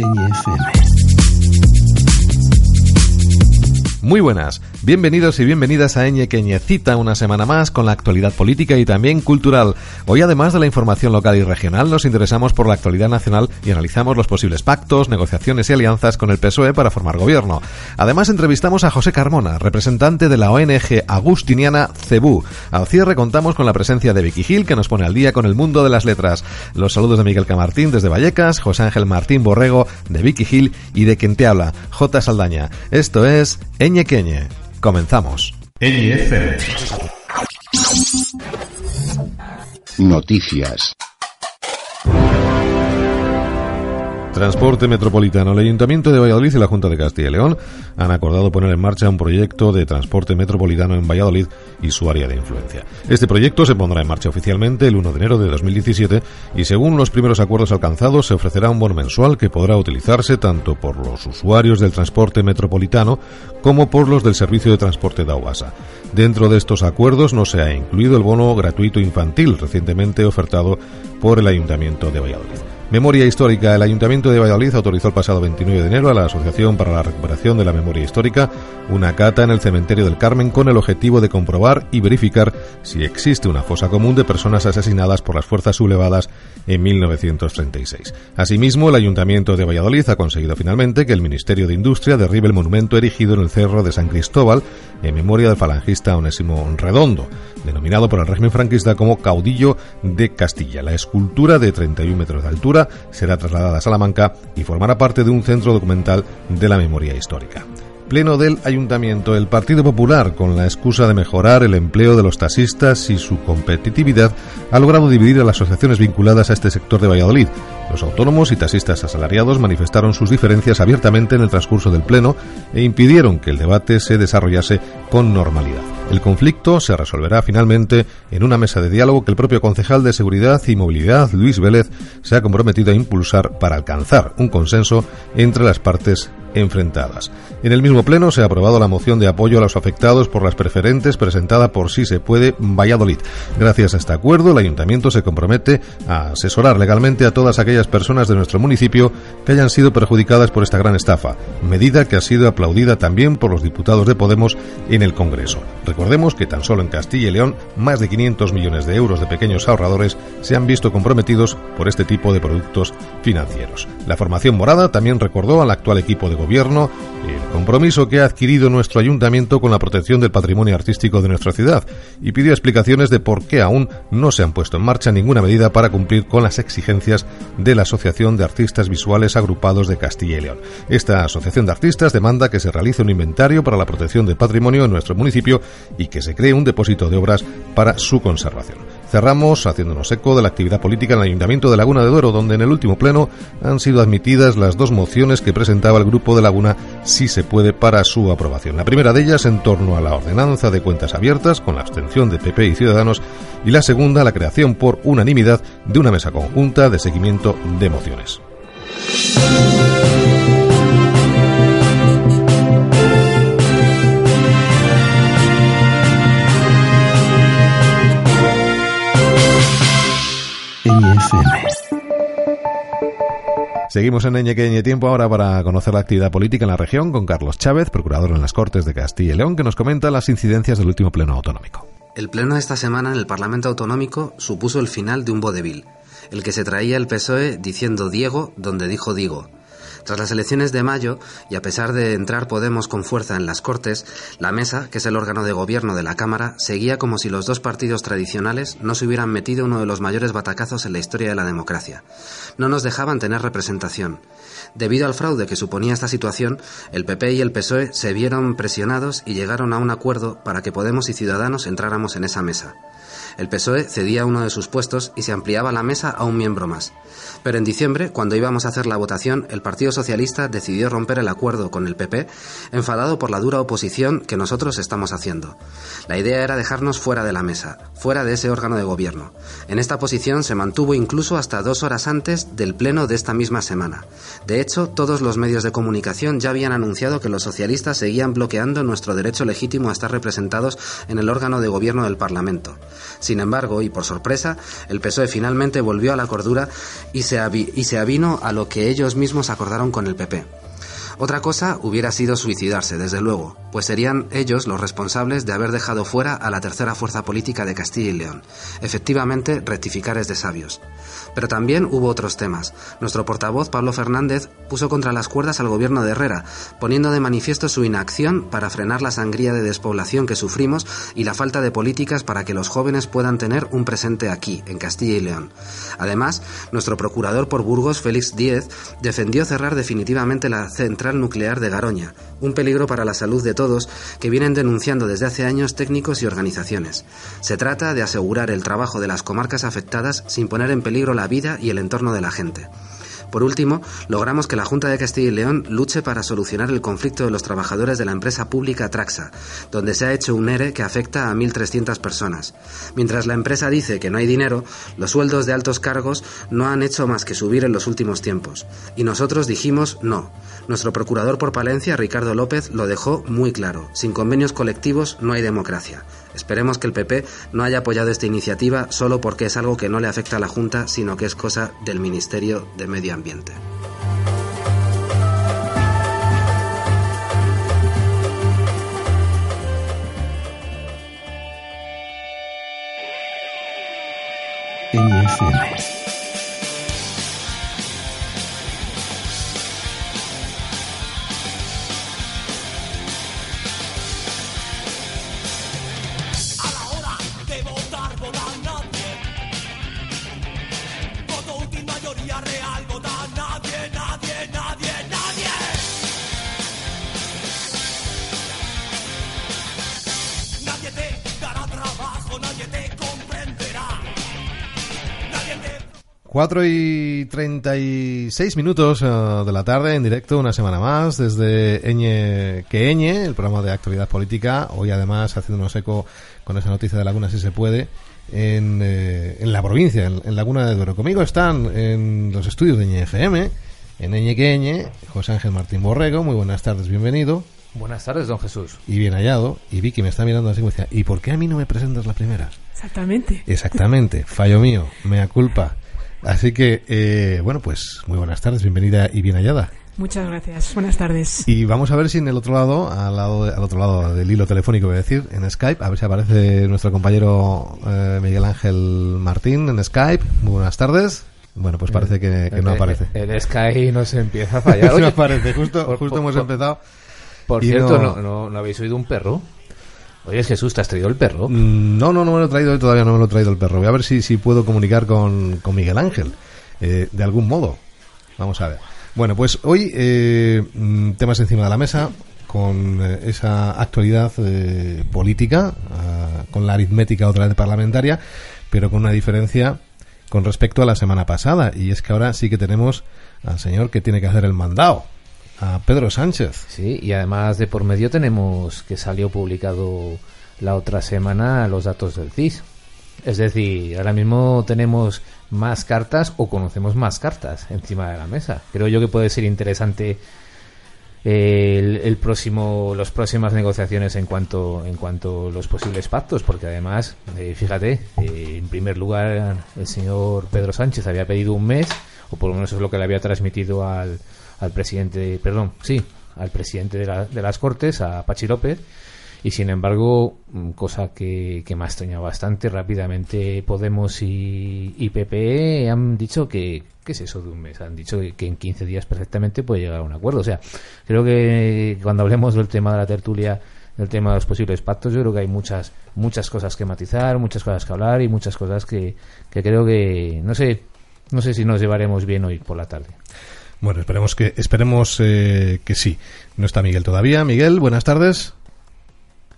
今年水美 Muy buenas, bienvenidos y bienvenidas a Eñe Cita una semana más con la actualidad política y también cultural. Hoy además de la información local y regional nos interesamos por la actualidad nacional y analizamos los posibles pactos, negociaciones y alianzas con el PSOE para formar gobierno. Además entrevistamos a José Carmona, representante de la ONG agustiniana CEBU. Al cierre contamos con la presencia de Vicky Gil que nos pone al día con el mundo de las letras. Los saludos de Miguel Camartín desde Vallecas, José Ángel Martín Borrego de Vicky Gil y de quien te habla, J. Saldaña. Esto es Eñe Queñe Comenzamos. Noticias. Transporte Metropolitano. El Ayuntamiento de Valladolid y la Junta de Castilla y León han acordado poner en marcha un proyecto de transporte metropolitano en Valladolid y su área de influencia. Este proyecto se pondrá en marcha oficialmente el 1 de enero de 2017 y según los primeros acuerdos alcanzados se ofrecerá un bono mensual que podrá utilizarse tanto por los usuarios del transporte metropolitano como por los del servicio de transporte de Aguasa. Dentro de estos acuerdos no se ha incluido el bono gratuito infantil recientemente ofertado por el Ayuntamiento de Valladolid. Memoria histórica. El Ayuntamiento de Valladolid autorizó el pasado 29 de enero a la Asociación para la Recuperación de la Memoria Histórica una cata en el Cementerio del Carmen con el objetivo de comprobar y verificar si existe una fosa común de personas asesinadas por las fuerzas sublevadas en 1936. Asimismo, el Ayuntamiento de Valladolid ha conseguido finalmente que el Ministerio de Industria derribe el monumento erigido en el Cerro de San Cristóbal en memoria del falangista Onésimo Redondo, denominado por el régimen franquista como caudillo de Castilla. La escultura de 31 metros de altura será trasladada a Salamanca y formará parte de un centro documental de la memoria histórica. Pleno del Ayuntamiento, el Partido Popular, con la excusa de mejorar el empleo de los taxistas y su competitividad, ha logrado dividir a las asociaciones vinculadas a este sector de Valladolid. Los autónomos y taxistas asalariados manifestaron sus diferencias abiertamente en el transcurso del Pleno e impidieron que el debate se desarrollase con normalidad. El conflicto se resolverá finalmente en una mesa de diálogo que el propio concejal de Seguridad y Movilidad, Luis Vélez, se ha comprometido a impulsar para alcanzar un consenso entre las partes enfrentadas. En el mismo pleno se ha aprobado la moción de apoyo a los afectados por las preferentes presentada por Si se puede Valladolid. Gracias a este acuerdo, el ayuntamiento se compromete a asesorar legalmente a todas aquellas personas de nuestro municipio que hayan sido perjudicadas por esta gran estafa, medida que ha sido aplaudida también por los diputados de Podemos en el Congreso. Recordemos que tan solo en Castilla y León más de 500 millones de euros de pequeños ahorradores se han visto comprometidos por este tipo de productos financieros. La formación morada también recordó al actual equipo de gobierno el compromiso que ha adquirido nuestro ayuntamiento con la protección del patrimonio artístico de nuestra ciudad y pidió explicaciones de por qué aún no se han puesto en marcha ninguna medida para cumplir con las exigencias de la Asociación de Artistas Visuales Agrupados de Castilla y León. Esta asociación de artistas demanda que se realice un inventario para la protección del patrimonio en nuestro municipio y que se cree un depósito de obras para su conservación. Cerramos haciéndonos eco de la actividad política en el Ayuntamiento de Laguna de Duero, donde en el último pleno han sido admitidas las dos mociones que presentaba el Grupo de Laguna si se puede para su aprobación. La primera de ellas en torno a la ordenanza de cuentas abiertas, con la abstención de PP y Ciudadanos, y la segunda la creación por unanimidad de una mesa conjunta de seguimiento de mociones. Seguimos en Ñeque Tiempo ahora para conocer la actividad política en la región con Carlos Chávez, procurador en las Cortes de Castilla y León, que nos comenta las incidencias del último pleno autonómico. El pleno de esta semana en el Parlamento Autonómico supuso el final de un vodevil, el que se traía el PSOE diciendo Diego donde dijo Digo, tras las elecciones de mayo, y a pesar de entrar Podemos con fuerza en las Cortes, la Mesa, que es el órgano de gobierno de la Cámara, seguía como si los dos partidos tradicionales no se hubieran metido uno de los mayores batacazos en la historia de la democracia. No nos dejaban tener representación. Debido al fraude que suponía esta situación, el PP y el PSOE se vieron presionados y llegaron a un acuerdo para que Podemos y Ciudadanos entráramos en esa mesa. El PSOE cedía uno de sus puestos y se ampliaba la mesa a un miembro más. Pero en diciembre, cuando íbamos a hacer la votación, el Partido Socialista decidió romper el acuerdo con el PP, enfadado por la dura oposición que nosotros estamos haciendo. La idea era dejarnos fuera de la mesa, fuera de ese órgano de gobierno. En esta posición se mantuvo incluso hasta dos horas antes del pleno de esta misma semana. De hecho, todos los medios de comunicación ya habían anunciado que los socialistas seguían bloqueando nuestro derecho legítimo a estar representados en el órgano de gobierno del Parlamento Sin embargo, y por sorpresa, el PSOE finalmente volvió a la cordura y y se avino a lo que ellos mismos acordaron con el PP. Otra cosa hubiera sido suicidarse, desde luego, pues serían ellos los responsables de haber dejado fuera a la tercera fuerza política de Castilla y León. Efectivamente, rectificar es de sabios. Pero también hubo otros temas. Nuestro portavoz, Pablo Fernández, puso contra las cuerdas al gobierno de Herrera, poniendo de manifiesto su inacción para frenar la sangría de despoblación que sufrimos y la falta de políticas para que los jóvenes puedan tener un presente aquí, en Castilla y León. Además, nuestro procurador por Burgos, Félix Díez, defendió cerrar definitivamente la central nuclear de Garoña, un peligro para la salud de todos que vienen denunciando desde hace años técnicos y organizaciones. Se trata de asegurar el trabajo de las comarcas afectadas sin poner en peligro la vida y el entorno de la gente. Por último, logramos que la Junta de Castilla y León luche para solucionar el conflicto de los trabajadores de la empresa pública Traxa, donde se ha hecho un ERE que afecta a 1.300 personas. Mientras la empresa dice que no hay dinero, los sueldos de altos cargos no han hecho más que subir en los últimos tiempos. Y nosotros dijimos no. Nuestro procurador por Palencia, Ricardo López, lo dejó muy claro. Sin convenios colectivos no hay democracia. Esperemos que el PP no haya apoyado esta iniciativa solo porque es algo que no le afecta a la Junta, sino que es cosa del Ministerio de Medio Ambiente. Cuatro y treinta y seis minutos eh, de la tarde en directo, una semana más, desde Eñe que Eñe, el programa de actualidad política. Hoy, además, haciéndonos eco con esa noticia de Laguna, si se puede, en, eh, en la provincia, en, Laguna de Duero. Conmigo están en los estudios de Eñe FM, en Eñe que Eñe, José Ángel Martín Borrego. Muy buenas tardes, bienvenido. Buenas tardes, don Jesús. Y bien hallado. Y Vicky me está mirando así como decía, ¿y por qué a mí no me presentas la primera? Exactamente. Exactamente, fallo mío, mea culpa. Así que, eh, bueno, pues muy buenas tardes, bienvenida y bien hallada. Muchas gracias, buenas tardes. Y vamos a ver si en el otro lado, al, lado al otro lado del hilo telefónico, voy a decir, en Skype, a ver si aparece nuestro compañero eh, Miguel Ángel Martín en Skype. Muy buenas tardes. Bueno, pues parece que, no aparece. El, Skype no se empieza a fallar. no aparece, justo, justo hemos empezado. Por cierto, no, no habéis oído un perro? Oye, Jesús, ¿te has traído el perro? Mm, no, no, no me lo he traído, todavía no me lo he traído el perro. Voy a ver si, si puedo comunicar con, Miguel Ángel, eh, de algún modo. Vamos a ver. Bueno, pues hoy eh, mm, temas encima de la mesa con eh, esa actualidad política, ah, con la aritmética otra vez parlamentaria, pero con una diferencia con respecto a la semana pasada. Y es que ahora sí que tenemos al señor que tiene que hacer el mandado a Pedro Sánchez. Sí, y además de por medio tenemos que salió publicado la otra semana los datos del CIS. Es decir, ahora mismo tenemos más cartas o conocemos más cartas encima de la mesa. Creo yo que puede ser interesante eh, el, próximo, las próximas negociaciones en cuanto en cuanto los posibles pactos, porque además, eh, fíjate, eh, en primer lugar el señor Pedro Sánchez había pedido un mes, o por lo menos es lo que le había transmitido al, al presidente, perdón, sí, al presidente de, la, de las Cortes, a Pachi López, y sin embargo, mm, cosa que, que me ha extrañado bastante, rápidamente Podemos y, y PPE han dicho que, ¿qué es eso de un mes? Han dicho que, en 15 días perfectamente puede llegar a un acuerdo. O sea, creo que cuando hablemos del tema de la tertulia, del tema de los posibles pactos, yo creo que hay muchas, muchas cosas que matizar, muchas cosas que hablar y muchas cosas que, que creo que, no sé, no sé si nos llevaremos bien hoy por la tarde. Bueno, esperemos que esperemos eh, que sí. No está Miguel todavía. Miguel, buenas tardes.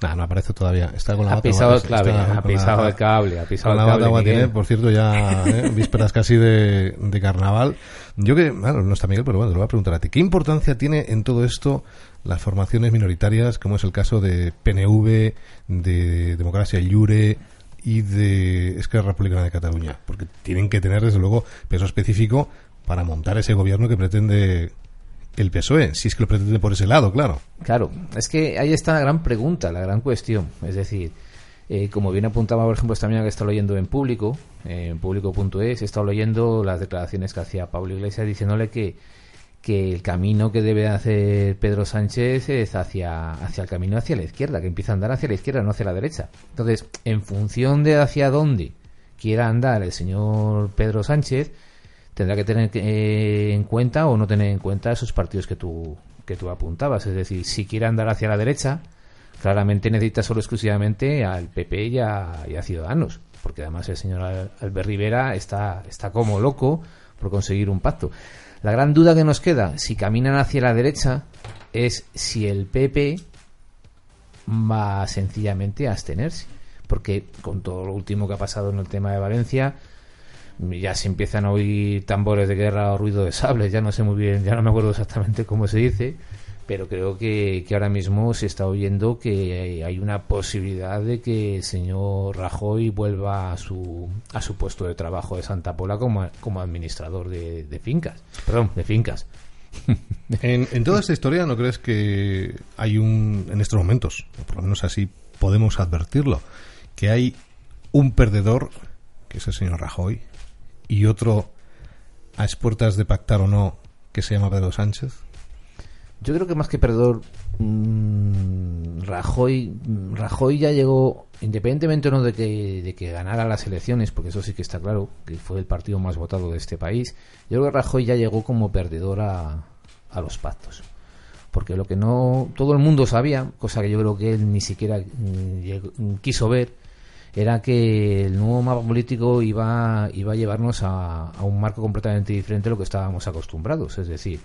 No, no aparece todavía. Está con la ha pisado el clave, ha pisado el cable, ha pisado el cable. por cierto, ya eh, vísperas casi de, de, carnaval. Yo que, bueno, no está Miguel, pero bueno, te lo voy a preguntar a ti. ¿Qué importancia tiene en todo esto las formaciones minoritarias, como es el caso de PNV, de Democracia Llure y de Esquerra Republicana de Cataluña? Porque tienen que tener, desde luego, peso específico para montar ese gobierno que pretende el PSOE, si es que lo pretende por ese lado, claro. Claro, es que ahí está la gran pregunta, la gran cuestión. Es decir, Eh, como bien apuntaba, por ejemplo, esta mañana que he estado leyendo en público, en público.es, he estado leyendo las declaraciones que hacía Pablo Iglesias diciéndole que, que el camino que debe hacer Pedro Sánchez es hacia, hacia el camino hacia la izquierda, que empieza a andar hacia la izquierda, no hacia la derecha. Entonces, en función de hacia dónde quiera andar el señor Pedro Sánchez, tendrá que tener eh, en cuenta o no tener en cuenta esos partidos que tú, que tú apuntabas. Es decir, si quiere andar hacia la derecha, claramente necesita solo exclusivamente al PP y a, Ciudadanos, porque además el señor Albert Rivera está, está como loco por conseguir un pacto. La gran duda que nos queda, si caminan hacia la derecha, es si el PP va sencillamente a abstenerse. Porque con todo lo último que ha pasado en el tema de Valencia, ya se empiezan a oír tambores de guerra o ruido de sables, ya no sé muy bien, ya no me acuerdo exactamente cómo se dice, pero creo que, ahora mismo se está oyendo que hay una posibilidad de que el señor Rajoy vuelva a su, a su puesto de trabajo de Santa Pola como, como administrador de, fincas. Perdón, de fincas. En, en, toda esta historia, ¿no crees que hay un, en estos momentos, por lo menos así podemos advertirlo, que hay un perdedor, que es el señor Rajoy, y otro a expuertas de pactar o no, que se llama Pedro Sánchez? Yo creo que más que perdedor, mm, Rajoy, mm, Rajoy ya llegó, independientemente o no de que, de que ganara las elecciones, porque eso sí que está claro, que fue el partido más votado de este país, yo creo que Rajoy ya llegó como perdedor a, a los pactos. Porque lo que no todo el mundo sabía, cosa que yo creo que él ni siquiera mm, quiso ver, era que el nuevo mapa político iba, iba a llevarnos a, a un marco completamente diferente a lo que estábamos acostumbrados. Es decir,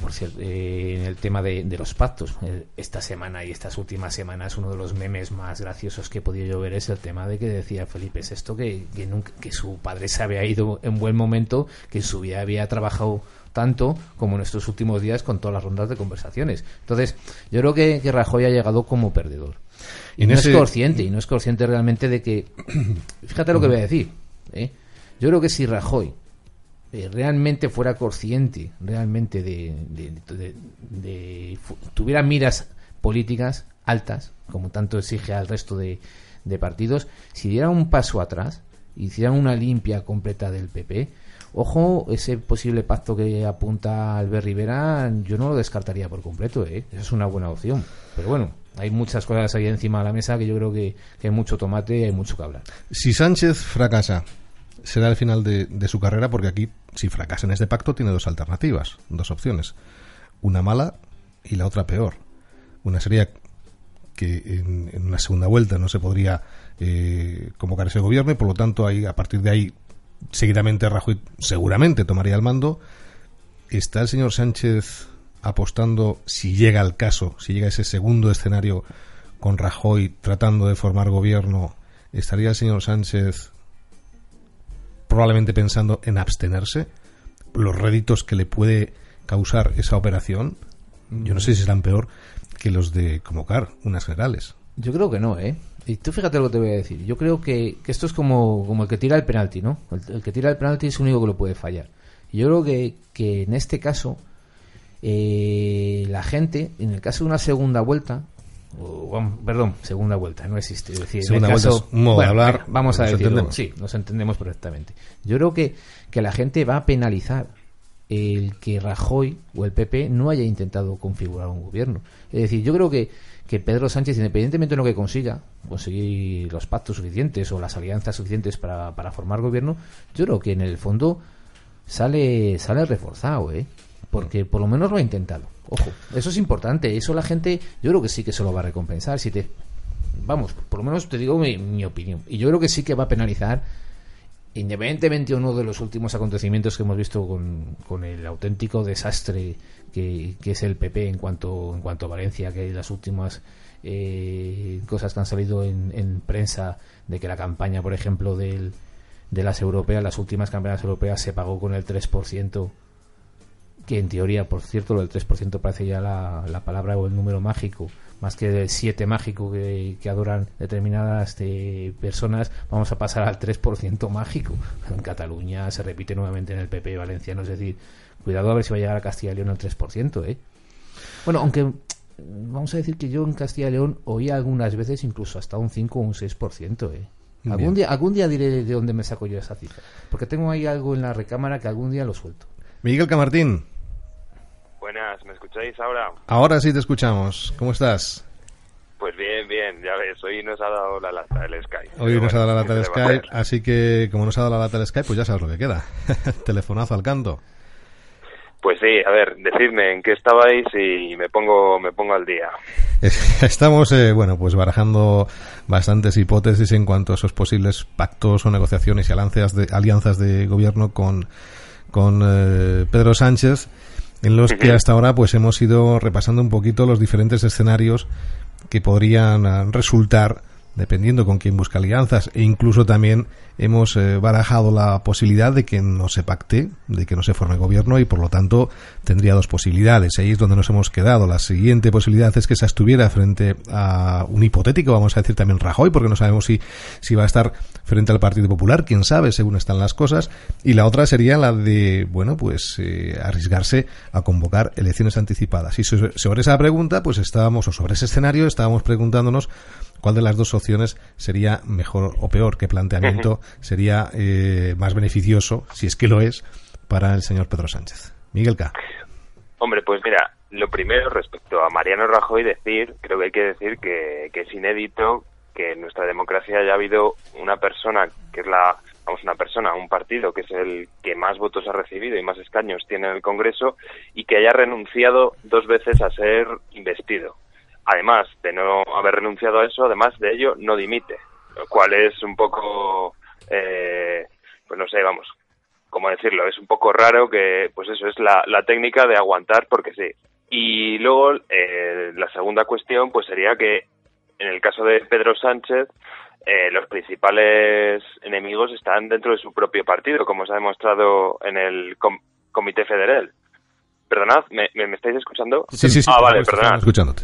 por cierto, eh, en el tema de, los pactos, eh, esta semana y estas últimas semanas, uno de los memes más graciosos que he podido yo ver es el tema de que decía Felipe esto que, que, nunca, que su padre se había ido en buen momento, que en su vida había trabajado tanto como en estos últimos días con todas las rondas de conversaciones. Entonces, yo creo que, Rajoy ha llegado como perdedor. Y no es consciente, y no es consciente realmente de que. Fíjate lo que voy a decir. ¿eh? Yo creo que si Rajoy eh, realmente fuera consciente, realmente de, de, tuviera miras políticas altas, como tanto exige al resto de, partidos, si diera un paso atrás, hiciera una limpia completa del PP, ojo, ese posible pacto que apunta Albert Rivera, yo no lo descartaría por completo, ¿eh? esa es una buena opción. Pero bueno, hay muchas cosas ahí encima de la mesa que yo creo que, hay mucho tomate y hay mucho que hablar. Si Sánchez fracasa, será el final de, su carrera porque aquí, si fracasa en este pacto, tiene dos alternativas, dos opciones. Una mala y la otra peor. Una sería que en, una segunda vuelta no se podría eh, convocar ese gobierno y por lo tanto ahí, a partir de ahí seguidamente Rajoy seguramente tomaría el mando. ¿Está el señor Sánchez apostando, si llega al caso, si llega ese segundo escenario con Rajoy tratando de formar gobierno, ¿estaría el señor Sánchez probablemente pensando en abstenerse, los réditos que le puede causar esa operación, yo no sé si serán peor que los de convocar unas generales. Yo creo que no, ¿eh? Y tú fíjate lo que te voy a decir. Yo creo que, esto es como, como el que tira el penalti, ¿no? El, que tira el penalti es el único que lo puede fallar. Yo creo que, que en este caso, eh, la gente, en el caso de una segunda vuelta, perdón, segunda vuelta, no existe. decir, segunda vuelta es un modo de hablar. Vamos a decirlo. Sí, nos entendemos perfectamente. Yo creo que, que la gente va a penalizar el que Rajoy o el PP no haya intentado configurar un gobierno. Es decir, yo creo que, que Pedro Sánchez, independientemente de lo que consiga, conseguir los pactos suficientes o las alianzas suficientes para, para formar gobierno, yo creo que en el fondo sale, sale reforzado, ¿eh? Porque por lo menos lo ha intentado. Ojo, eso es importante. Eso la gente, yo creo que sí que se lo va a recompensar. Si te, vamos, por lo menos te digo mi, opinión. Y yo creo que sí que va a penalizar, independientemente o no de los últimos acontecimientos que hemos visto con, el auténtico desastre que, es el PP en cuanto, en cuanto a Valencia, que las últimas eh, cosas que han salido en, en, prensa de que la campaña, por ejemplo, del, de las europeas, las últimas campañas europeas se pagó con el 3% que en teoría, por cierto, lo del 3% parece ya la, la, palabra o el número mágico, más que el 7 mágico que, adoran determinadas eh, personas, vamos a pasar al 3% mágico. En Cataluña se repite nuevamente en el PP valenciano, es decir, cuidado a ver si va a llegar a Castilla y León al 3%, ¿eh? Bueno, aunque vamos a decir que yo en Castilla y León oía algunas veces incluso hasta un 5 o un 6%. ¿eh? Algún día, algún día diré de dónde me saco yo esa cifra. Porque tengo ahí algo en la recámara que algún día lo suelto. Miguel Camartín. Buenas, ¿me escucháis ahora? Ahora sí te escuchamos. ¿Cómo estás? Pues bien, bien, ya ves, hoy nos ha dado la lata el Skype. Hoy nos bueno, ha dado la lata ¿qué del se le va a Skype, así que como nos ha dado la lata del Skype, pues ya sabes lo que queda. Telefonazo al canto. Pues sí, a ver, decidme en qué estabais y me pongo, me pongo al día. Estamos, eh, bueno, pues barajando bastantes hipótesis en cuanto a esos posibles pactos o negociaciones y alianzas de, alianzas de gobierno con, con eh, Pedro Sánchez, en los que hasta ahora pues hemos ido repasando un poquito los diferentes escenarios que podrían ah, resultar dependiendo con quién busca alianzas e incluso también hemos eh, barajado la posibilidad de que no se pacte, de que no se forme gobierno y por lo tanto tendría dos posibilidades. Ahí es donde nos hemos quedado. La siguiente posibilidad es que se estuviera frente a un hipotético, vamos a decir también Rajoy, porque no sabemos si, si va a estar frente al Partido Popular, quién sabe, según están las cosas. Y la otra sería la de, bueno, pues eh, arriesgarse a convocar elecciones anticipadas. Y so- sobre esa pregunta, pues estábamos, o sobre ese escenario, estábamos preguntándonos cuál de las dos opciones sería mejor o peor, qué planteamiento sería eh, más beneficioso, si es que lo es, para el señor Pedro Sánchez. Miguel K. Hombre, pues mira, lo primero respecto a Mariano Rajoy decir, creo que hay que decir que, que es inédito que en nuestra democracia haya habido una persona que es la, vamos, una persona, un partido que es el que más votos ha recibido y más escaños tiene en el Congreso y que haya renunciado dos veces a ser investido. Además de no haber renunciado a eso, además de ello, no dimite, lo cual es un poco, eh, pues no sé, vamos, ¿cómo decirlo? Es un poco raro que, pues eso es la, la técnica de aguantar porque sí. Y luego, eh, la segunda cuestión, pues sería que en el caso de Pedro Sánchez, eh, los principales enemigos están dentro de su propio partido, como se ha demostrado en el com- Comité Federal. Perdonad, ¿me, me, estáis escuchando? Sí, sí, sí. Ah, vale, perdonad. escuchándote.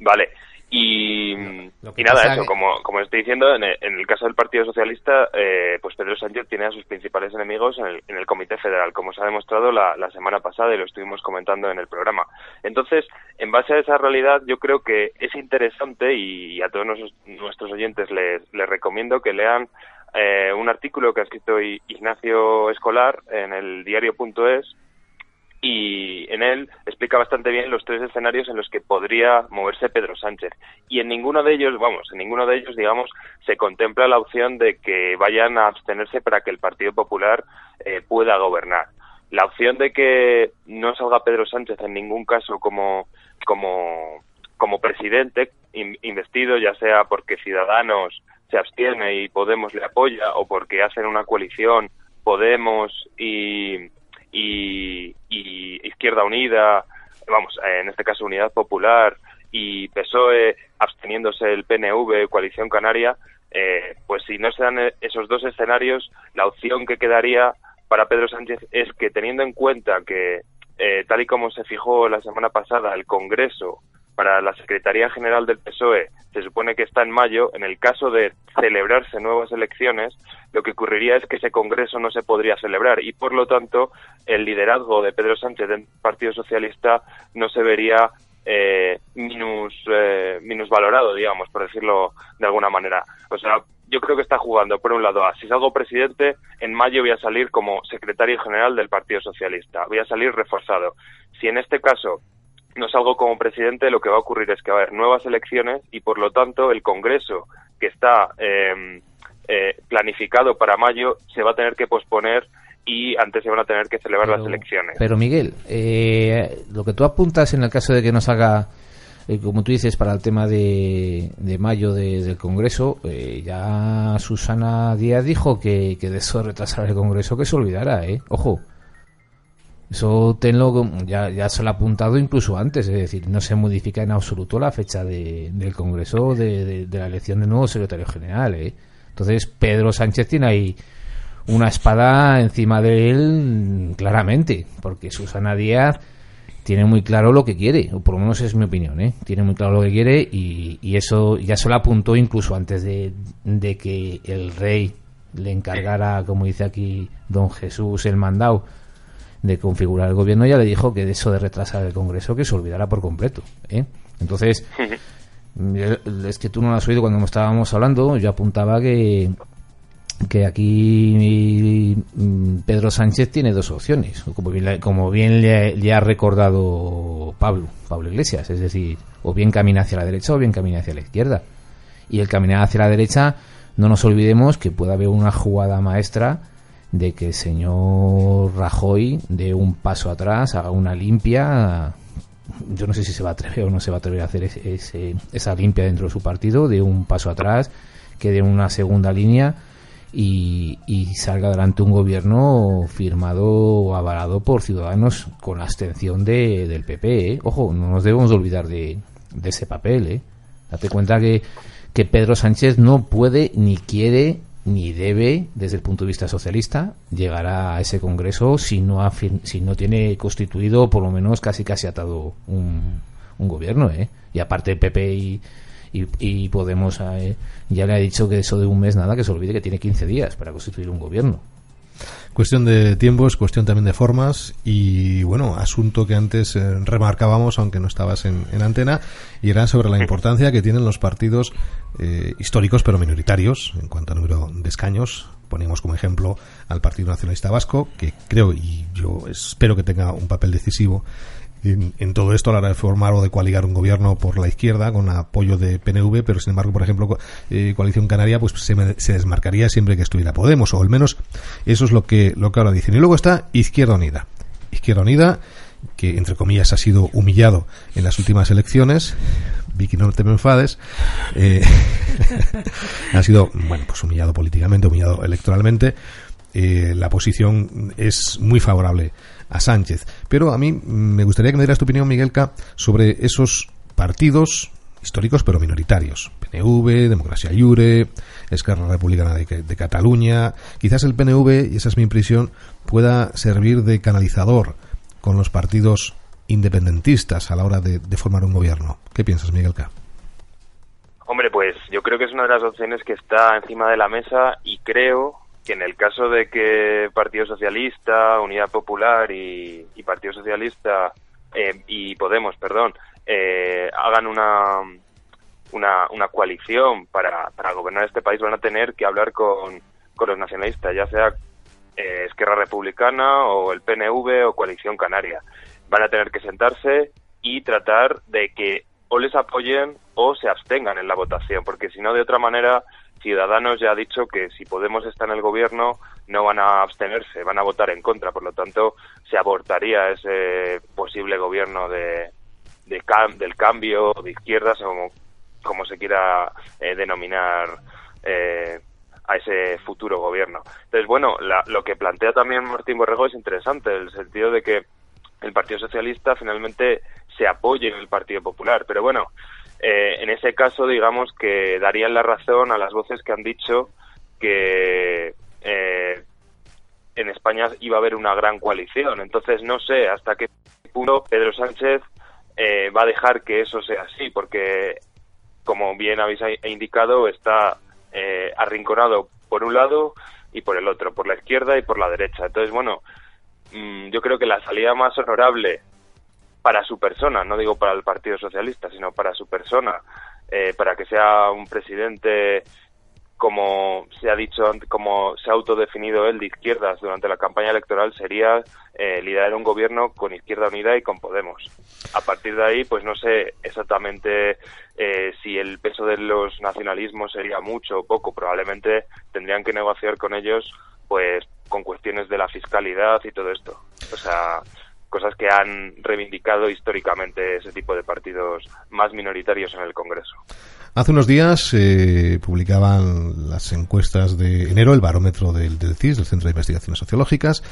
Vale. Y, Lo y nada, eso, que- como, como estoy diciendo, en el, en el caso del Partido Socialista, eh, pues Pedro Sánchez tiene a sus principales enemigos en el, en el Comité Federal, como se ha demostrado la, la semana pasada y lo estuvimos comentando en el programa. Entonces, en base a esa realidad, yo creo que es interesante y, a todos nuestros, nuestros oyentes les, les recomiendo que lean eh, un artículo que ha escrito Ignacio Escolar en el diario.es y en él explica bastante bien los tres escenarios en los que podría moverse Pedro Sánchez. Y en ninguno de ellos, vamos, en ninguno de ellos, digamos, se contempla la opción de que vayan a abstenerse para que el Partido Popular eh, pueda gobernar. La opción de que no salga Pedro Sánchez en ningún caso como, como, como presidente in- investido, ya sea porque Ciudadanos se abstiene y Podemos le apoya, o porque hacen una coalición Podemos y, y, y Izquierda Unida, vamos, en este caso Unidad Popular y PSOE absteniéndose el PNV, Coalición Canaria, eh, pues si no se dan eh, esos dos escenarios, la opción que quedaría para Pedro Sánchez es que teniendo en cuenta que eh, tal y como se fijó la semana pasada el Congreso para la Secretaría General del PSOE se supone que está en mayo, en el caso de celebrarse nuevas elecciones, lo que ocurriría es que ese Congreso no se podría celebrar y, por lo tanto, el liderazgo de Pedro Sánchez del Partido Socialista no se vería eh, minus, eh, minusvalorado, digamos, por decirlo de alguna manera. O sea, yo creo que está jugando, por un lado, a si salgo presidente, en mayo voy a salir como secretario general del Partido Socialista, voy a salir reforzado. Si en este caso no salgo como presidente, lo que va a ocurrir es que va a haber nuevas elecciones y, por lo tanto, el Congreso que está eh, eh, planificado para mayo se va a tener que posponer y antes se van a tener que celebrar las elecciones. Pero Miguel, eh, lo que tú apuntas en el caso de que nos haga, eh, como tú dices, para el tema de, de mayo de- del Congreso, eh, ya Susana Díaz dijo que, que de eso retrasar el Congreso que se olvidara, ¿eh? Ojo. Eso tenlo, ya, ya se lo ha apuntado incluso antes, es decir, no se modifica en absoluto la fecha de- del Congreso de, de- de la elección del nuevo secretario general. ¿eh? Entonces, Pedro Sánchez tiene ahí una espada encima de él mm, claramente, porque Susana Díaz tiene muy claro lo que quiere, o por lo menos es mi opinión, ¿eh? tiene muy claro lo que quiere y, y eso ya se lo apuntó incluso antes de, de que el rey le encargara, como dice aquí don Jesús, el mandado de configurar el gobierno, ya le dijo que de eso de retrasar el Congreso que se olvidara por completo. ¿eh? Entonces, es que tú no lo has oído cuando estábamos hablando, yo apuntaba que que aquí mm, Pedro Sánchez tiene dos opciones, como bien, como bien le, ha recordado Pablo, Pablo Iglesias, es decir, o bien camina hacia la derecha o bien camina hacia la izquierda. Y el caminar hacia la derecha, no nos olvidemos que puede haber una jugada maestra de que el señor Rajoy dé un paso atrás, haga una limpia. Yo no sé si se va a atrever o no se va a atrever a hacer esa limpia dentro de su partido, de un paso atrás, que dé una segunda línea y, salga adelante un gobierno firmado o avalado por ciudadanos con la abstención de, del PP. ¿eh? Ojo, no nos debemos olvidar de, de ese papel. ¿eh? Date cuenta que, que Pedro Sánchez no puede ni quiere ni debe, desde el punto de vista socialista, llegar a ese Congreso si no, si no tiene constituido, por lo menos casi casi atado un, un gobierno. ¿eh? Y aparte PP y, y, Podemos eh, ya le ha dicho que eso de un mes nada, que se olvide que tiene 15 días para constituir un gobierno. Cuestión de tiempos, cuestión también de formas y, bueno, asunto que antes eh, remarcábamos, aunque no estabas en, antena, y era sobre la importancia que tienen los partidos eh, históricos pero minoritarios en cuanto a número de escaños. Ponemos como ejemplo al Partido Nacionalista Vasco, que creo y yo espero que tenga un papel decisivo en, todo esto a la hora de formar o de coaligar un gobierno por la izquierda con apoyo de PNV, pero sin embargo, por ejemplo, eh, Coalición Canaria pues se, se, desmarcaría siempre que estuviera Podemos, o al menos eso es lo que, lo que ahora dicen. Y luego está Izquierda Unida. Izquierda Unida, que entre comillas ha sido humillado en las últimas elecciones, Vicky, no te me enfades, eh, ha sido, bueno, pues humillado políticamente, humillado electoralmente, eh, la posición es muy favorable a Sánchez. Pero a mí me gustaría que me dieras tu opinión, Miguelca, sobre esos partidos históricos pero minoritarios. PNV, Democracia Iure, Esquerra Republicana de, Cataluña. Quizás el PNV, y esa es mi impresión, pueda servir de canalizador con los partidos independentistas a la hora de, de formar un gobierno. ¿Qué piensas, Miguelca? Hombre, pues yo creo que es una de las opciones que está encima de la mesa y creo que en el caso de que Partido Socialista, Unidad Popular y, Partido Socialista eh, y Podemos, perdón, eh, hagan una, una, una coalición para, para gobernar este país, van a tener que hablar con, con los nacionalistas, ya sea eh, Esquerra Republicana o el PNV o Coalición Canaria. Van a tener que sentarse y tratar de que o les apoyen o se abstengan en la votación, porque si no, de otra manera, Ciudadanos ya ha dicho que si Podemos está en el gobierno no van a abstenerse, van a votar en contra. Por lo tanto, se abortaría ese posible gobierno de, del cambio de izquierdas o como, se quiera eh, denominar eh, a ese futuro gobierno. Entonces, bueno, lo que plantea también Martín Borrego es interesante, en el sentido de que el Partido Socialista finalmente se apoye en el Partido Popular. Pero bueno, eh, en ese caso, digamos que darían la razón a las voces que han dicho que eh, en España iba a haber una gran coalición. Entonces, no sé hasta qué punto Pedro Sánchez eh, va a dejar que eso sea así, porque, como bien habéis indicado, está arrinconado por un lado y por el otro, por la izquierda y por la derecha. Entonces, bueno, mm, yo creo que la salida más honorable para su persona, no digo para el Partido Socialista, sino para su persona, eh, para que sea un presidente como se ha dicho, como se ha autodefinido él de izquierdas durante la campaña electoral, sería eh, liderar un gobierno con Izquierda Unida y con Podemos. A partir de ahí, pues no sé exactamente eh, si el peso de los nacionalismos sería mucho o poco. Probablemente tendrían que negociar con ellos, pues, con cuestiones de la fiscalidad y todo esto. O sea, cosas que han reivindicado históricamente ese tipo de partidos más minoritarios en el Congreso. Hace unos días eh, publicaban las encuestas de enero, el barómetro del, CIS, del Centro de Investigaciones Sociológicas,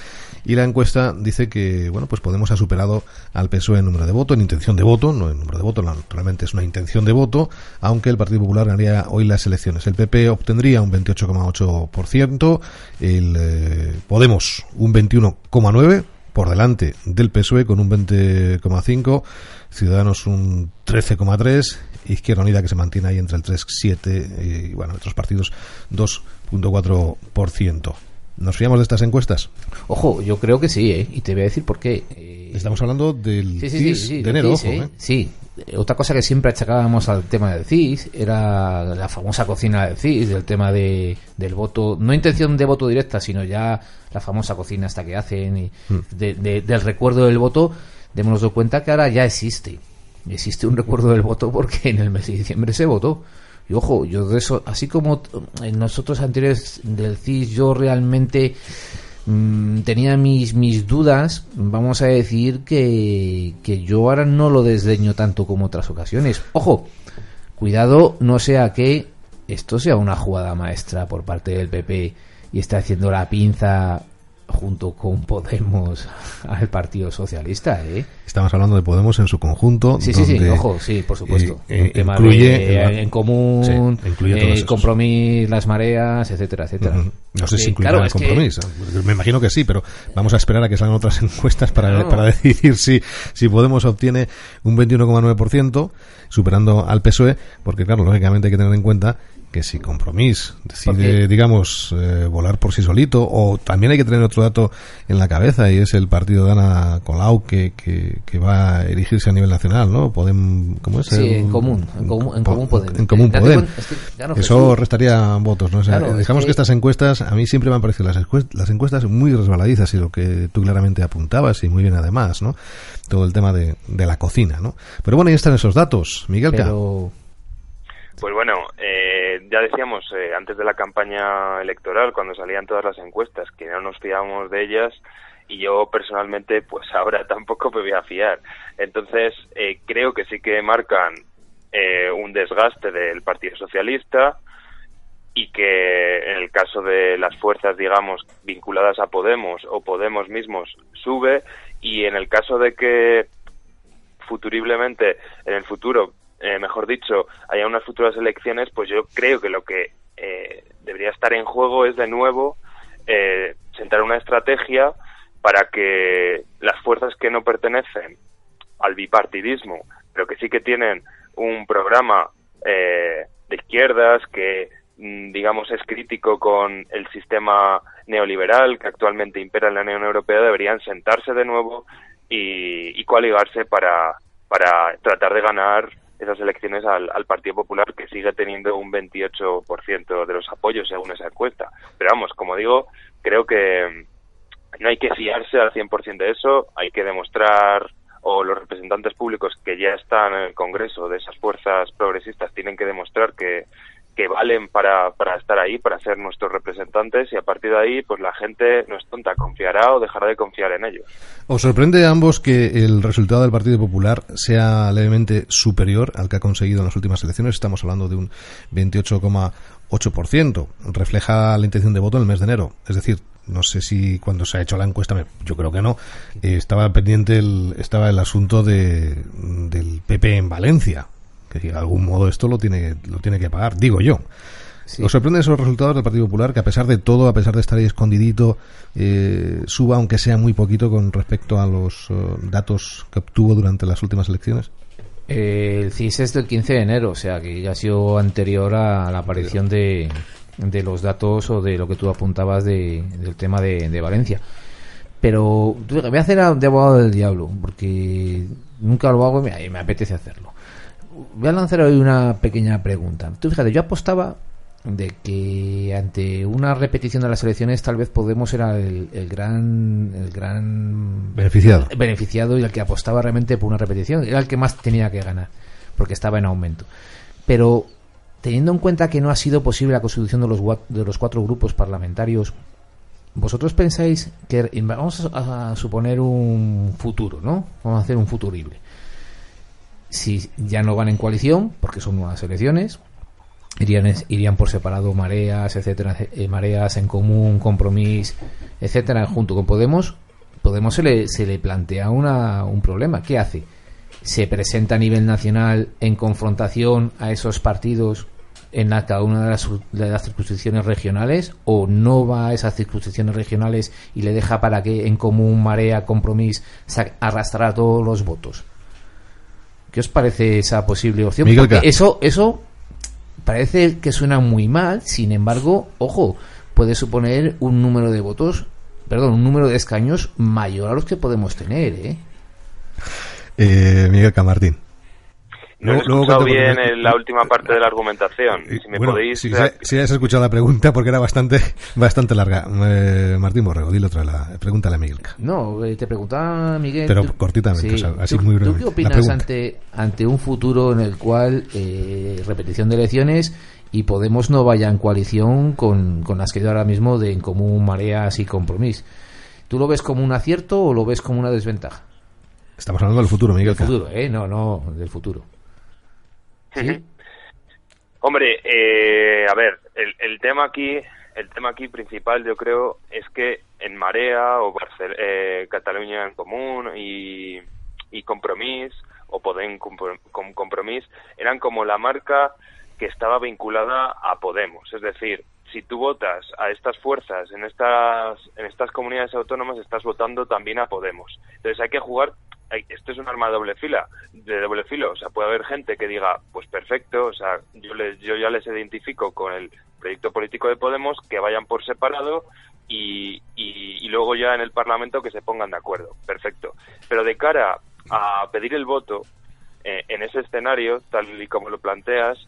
y la encuesta dice que, bueno, pues Podemos ha superado al PSOE en número de voto, en intención de voto, no en número de voto, naturalmente es una intención de voto, aunque el Partido Popular ganaría hoy las elecciones. El PP obtendría un 28,8%, el eh, Podemos un 21,9%, por delante del PSOE con un 20,5, Ciudadanos un 13,3, Izquierda Unida que se mantiene ahí entre el 3,7 y bueno, otros partidos 2,4%. ¿Nos fiamos de estas encuestas? Ojo, yo creo que sí, ¿eh? y te voy a decir por qué. Estamos hablando del de enero, ¿eh? Sí, otra cosa que siempre achacábamos al tema del CIS era la famosa cocina del CIS, del tema de, del voto, no intención de voto directa, sino ya la famosa cocina hasta que hacen y de- de- del recuerdo del voto. Démonos cuenta que ahora ya existe. Existe un recuerdo del voto porque en el mes de diciembre se votó. Y ojo, yo de eso, así como en nosotros anteriores del CIS, yo realmente mm, tenía mis, mis dudas, vamos a decir que, que yo ahora no lo desdeño tanto como otras ocasiones. Ojo, cuidado, no sea que esto sea una jugada maestra por parte del PP y está haciendo la pinza junto con Podemos al Partido Socialista, ¿eh? Estamos hablando de Podemos en su conjunto. Sí, sí, sí, donde, ojo, sí, por supuesto. eh, tema incluye de, en común, Sí, incluye eh, las mareas, etcétera, etcétera. No sé si incluirá claro, el que- compromiso. Me imagino que sí, pero vamos a esperar a que salgan otras encuestas para, para decidir si, si Podemos obtiene un 21,9%, superando al PSOE, porque claro, lógicamente hay que tener en cuenta que si Compromís decide, digamos, eh, volar por sí solito, o también hay que tener otro dato en la cabeza, y es el partido de Ana Colau, que, que, que va a erigirse a nivel nacional, ¿no? Podem, ¿cómo es? Sí, El- en común, en común, en po- común Podem. En común Podem. cuenta, es que, claro, Eso Jesús, restaría votos, ¿no? O sea, Claro, es digamos que... que- estas encuestas, a mí siempre me han parecido las, encuest- las encuestas muy resbaladizas y lo que tú claramente apuntabas y muy bien además, ¿no? Todo el tema de, de la cocina, ¿no? Pero bueno, ahí están esos datos, Miguel. pero Pues bueno, eh, ya decíamos eh, antes de la campaña electoral, cuando salían todas las encuestas, que no nos fiábamos de ellas y yo personalmente, pues ahora tampoco me voy a fiar. Entonces, eh, creo que sí que marcan eh, un desgaste del Partido Socialista y que en el caso de las fuerzas, digamos, vinculadas a Podemos o Podemos mismos, sube y en el caso de que futuriblemente, en el futuro, eh, mejor dicho, haya unas futuras elecciones, pues yo creo que lo que eh, debería estar en juego es de nuevo eh, sentar una estrategia para que las fuerzas que no pertenecen al bipartidismo, pero que sí que tienen un programa eh, de izquierdas que, mm, digamos, es crítico con el sistema neoliberal que actualmente impera en la Unión Europea, deberían sentarse de nuevo y, y coaligarse para, para tratar de ganar esas elecciones al, Partido Popular que sigue teniendo un 28% de los apoyos según esa encuesta. Pero vamos, como digo, creo que no hay que fiarse al 100% de eso, hay que demostrar o los representantes públicos que ya están en el Congreso de esas fuerzas progresistas tienen que demostrar que, que valen para, para estar ahí, para ser nuestros representantes y a partir de ahí pues la gente no es tonta, confiará o dejará de confiar en ellos. ¿Os sorprende a ambos que el resultado del Partido Popular sea levemente superior al que ha conseguido en las últimas elecciones? Estamos hablando de un 28,8%. Refleja la intención de voto en el mes de enero. Es decir, no sé si cuando se ha hecho la encuesta, yo creo que no, eh, estaba pendiente el, estaba el asunto de, del PP en Valencia. Que de algún modo esto lo tiene, lo tiene que pagar, digo yo. Sí. ¿Os sorprenden esos resultados del Partido Popular que a pesar de todo, a pesar de estar ahí escondidito, eh, suba aunque sea muy poquito con respecto a los eh, datos que obtuvo durante las últimas elecciones? eh, el CIS es del 15 de enero, o sea que ya ha sido anterior a la aparición de, de los datos o de lo que tú apuntabas de, del tema de, de Valencia. Pero voy a hacer de abogado del diablo, porque nunca lo hago y me, y me apetece hacerlo. Voy a lanzar hoy una pequeña pregunta. Tú fíjate, yo apostaba de que ante una repetición de las elecciones tal vez Podemos era el, el gran el gran Beneficiado. beneficiado y el que apostaba realmente por una repetición era el que más tenía que ganar porque estaba en aumento pero teniendo en cuenta que no ha sido posible la constitución de los de los cuatro grupos parlamentarios vosotros pensáis que vamos a, a suponer un futuro no vamos a hacer un futurible si ya no van en coalición porque son nuevas elecciones irían irían por separado mareas etcétera eh, mareas en común compromiso etcétera junto con Podemos Podemos se le, se le plantea una, un problema ¿qué hace? se presenta a nivel nacional en confrontación a esos partidos en cada una de las, de las circunscripciones regionales o no va a esas circunscripciones regionales y le deja para que en común marea compromiso sa- arrastrará todos los votos ¿qué os parece esa posible opción? Miguel Porque eso eso parece que suena muy mal, sin embargo, ojo, puede suponer un número de votos, perdón, un número de escaños mayor a los que podemos tener, ¿eh? Eh, Miguel Camartín. No he escuchado bien la última parte de la argumentación. Si me podéis... Si, has escuchado la pregunta porque era bastante bastante larga. Eh, Martín Borrego, dilo otra vez. Pregúntale a Miguel. No, eh, te preguntaba Miguel... Pero cortitamente, así muy breve. ¿Tú qué opinas ante, ante un futuro en el cual eh, repetición de elecciones y Podemos no vaya en coalición con, con las que hay ahora mismo de En Común, Mareas y Compromís? ¿Tú lo ves como un acierto o lo ves como una desventaja? Estamos hablando del futuro, Miguel. Del futuro, ¿eh? No, no, del futuro. ¿Sí? Hombre, eh, a ver, el, el, tema aquí, el tema aquí principal, yo creo, es que en Marea o eh, Cataluña en Común y, y Compromís o Podem con Compromís eran como la marca que estaba vinculada a Podemos, es decir, si tú votas a estas fuerzas en estas en estas comunidades autónomas estás votando también a Podemos. Entonces hay que jugar esto es un arma de doble fila, de doble filo, o sea, puede haber gente que diga, pues perfecto, o sea, yo les yo ya les identifico con el proyecto político de Podemos que vayan por separado y, y, luego ya en el Parlamento que se pongan de acuerdo, perfecto. Pero de cara a pedir el voto eh, en ese escenario, tal y como lo planteas,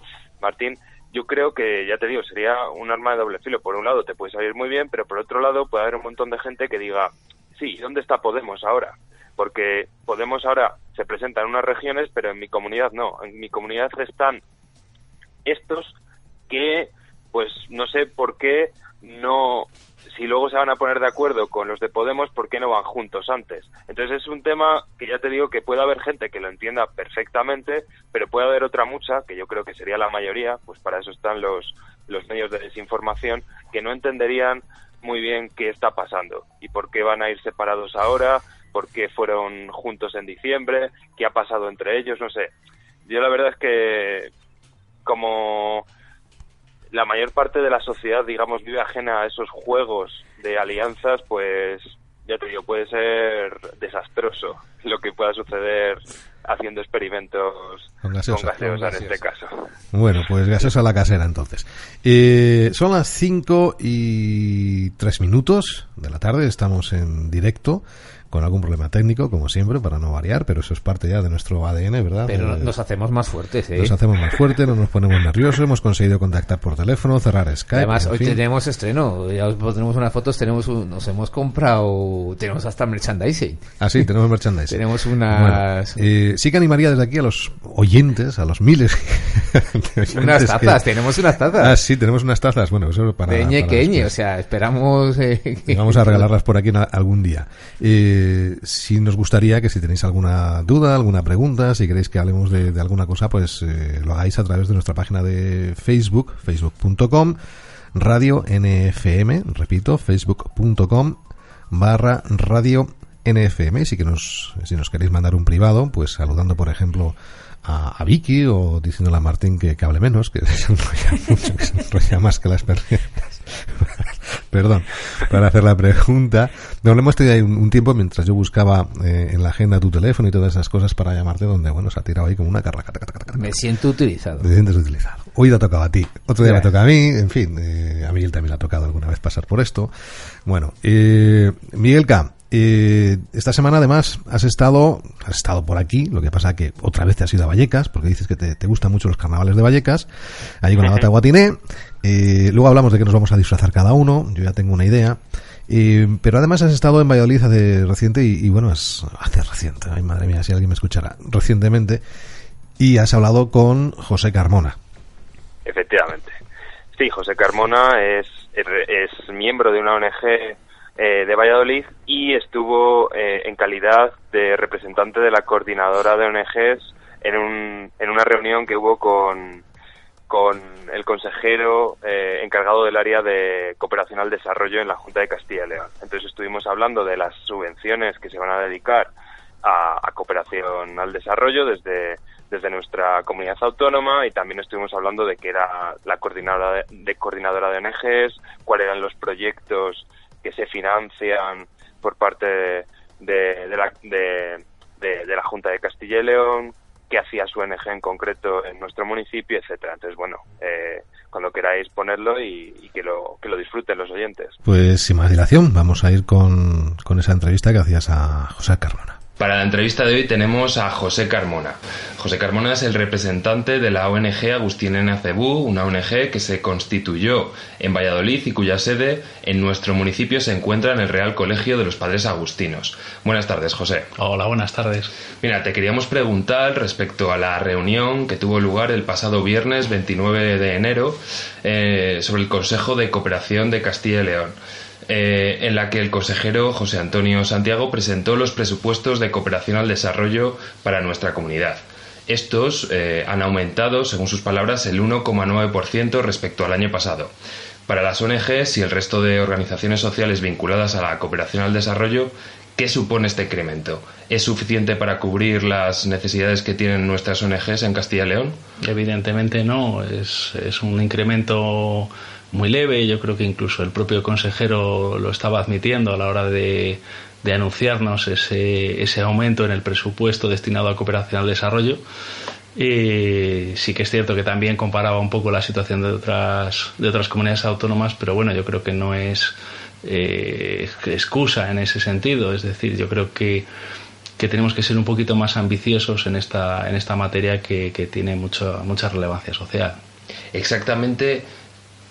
Martín, yo creo que, ya te digo, sería un arma de doble filo. Por un lado te puede salir muy bien, pero por otro lado puede haber un montón de gente que diga, sí, ¿dónde está Podemos ahora? Porque Podemos ahora se presenta en unas regiones, pero en mi comunidad no. En mi comunidad están estos que, pues no sé por qué no si luego se van a poner de acuerdo con los de Podemos, ¿por qué no van juntos antes? Entonces es un tema que ya te digo que puede haber gente que lo entienda perfectamente, pero puede haber otra mucha, que yo creo que sería la mayoría, pues para eso están los, los medios de desinformación, que no entenderían muy bien qué está pasando y por qué van a ir separados ahora, por qué fueron juntos en diciembre, qué ha pasado entre ellos, no sé. Yo la verdad es que como la mayor parte de la sociedad, digamos, vive ajena a esos juegos de alianzas, pues ya te digo, puede ser desastroso lo que pueda suceder haciendo experimentos con gaseosa, en este caso. Bueno, pues gaseosa a la casera entonces. Eh, son las 5 y 3 minutos de la tarde, estamos en directo con algún problema técnico, como siempre, para no variar, pero eso es parte ya de nuestro ADN, ¿verdad? Pero nos hacemos más fuertes, ¿eh? Nos hacemos más fuertes, no nos ponemos nerviosos, hemos conseguido contactar por teléfono, cerrar Skype. Además, hoy tenemos estreno, ya tenemos unas fotos, tenemos nos hemos comprado, tenemos hasta merchandising. Ah, sí, tenemos merchandising. tenemos unas... Eh, sí que animaría desde aquí a los oyentes, a los miles. unas tazas, tenemos unas tazas. Ah, sí, tenemos unas tazas, bueno, eso para... De ñequeñe, o sea, esperamos... Eh, Vamos a regalarlas por aquí algún día. Eh, si nos gustaría que si tenéis alguna duda, alguna pregunta, si queréis que hablemos de, alguna cosa, pues eh, lo hagáis a través de nuestra página de Facebook, facebook.com, radio NFM, repito, facebook.com barra radio NFM. Si, que nos, si nos queréis mandar un privado, pues saludando, por ejemplo, a, Vicky o diciéndole a Martín que, hable menos, que se enrolla mucho, que se enrolla más que las personas. Perdón, para hacer la pregunta. No, lo hemos tenido ahí un, tiempo mientras yo buscaba eh, en la agenda tu teléfono y todas esas cosas para llamarte, donde, bueno, se ha tirado ahí como una carraca. Me siento utilizado. Me sientes utilizado. Hoy te ha tocado a ti, otro día me toca a mí, en fin, eh, a Miguel también le ha tocado alguna vez pasar por esto. Bueno, eh, Miguel K., eh, esta semana además has estado, has estado por aquí, lo que pasa que otra vez te has ido a Vallecas, porque dices que te, gustan mucho los carnavales de Vallecas, allí con la bata guatiné. Eh, luego hablamos de que nos vamos a disfrazar cada uno, yo ya tengo una idea. Eh, pero además has estado en Valladolid hace reciente y, bueno, es hace reciente, ay madre mía, si alguien me escuchara, recientemente, y has hablado con José Carmona. Efectivamente. Sí, José Carmona es, es miembro de una ONG eh, de Valladolid y estuvo eh, en calidad de representante de la coordinadora de ONGs en, un, en una reunión que hubo con, con el consejero eh, encargado del área de cooperación al desarrollo en la Junta de Castilla y León. Entonces estuvimos hablando de las subvenciones que se van a dedicar a, cooperación al desarrollo desde, desde nuestra comunidad autónoma y también estuvimos hablando de qué era la coordinadora de coordinadora de ONGs, cuáles eran los proyectos que se financian por parte de, la, de, la Junta de Castilla y León, qué hacía su ONG en concreto en nuestro municipio, etcétera. Entonces, bueno, eh, cuando queráis ponerlo y, que, lo, que lo disfruten los oyentes. Pues sin más dilación, vamos a ir con, con esa entrevista que hacías a José Carmona. Para la entrevista de hoy tenemos a José Carmona. José Carmona es el representante de la ONG Agustín N. Acebú, una ONG que se constituyó en Valladolid y cuya sede en nuestro municipio se encuentra en el Real Colegio de los Padres Agustinos. Buenas tardes, José. Hola, buenas tardes. Mira, te queríamos preguntar respecto a la reunión que tuvo lugar el pasado viernes 29 de enero eh, sobre el Consejo de Cooperación de Castilla y León. Eh, en la que el consejero José Antonio Santiago presentó los presupuestos de cooperación al desarrollo para nuestra comunidad. Estos eh, han aumentado, según sus palabras, el 1,9% respecto al año pasado. Para las ONGs y el resto de organizaciones sociales vinculadas a la cooperación al desarrollo, ¿qué supone este incremento? ¿Es suficiente para cubrir las necesidades que tienen nuestras ONGs en Castilla y León? Evidentemente no, es, es un incremento muy leve. Yo creo que incluso el propio consejero lo estaba admitiendo a la hora de, de anunciarnos ese, ese aumento en el presupuesto destinado a cooperación al desarrollo. Sí que es cierto que también comparaba un poco la situación de otras, de otras comunidades autónomas, pero bueno, yo creo que no es eh, excusa en ese sentido. Es decir, yo creo que, que tenemos que ser un poquito más ambiciosos en esta, en esta materia que, que tiene mucho, mucha relevancia social. Exactamente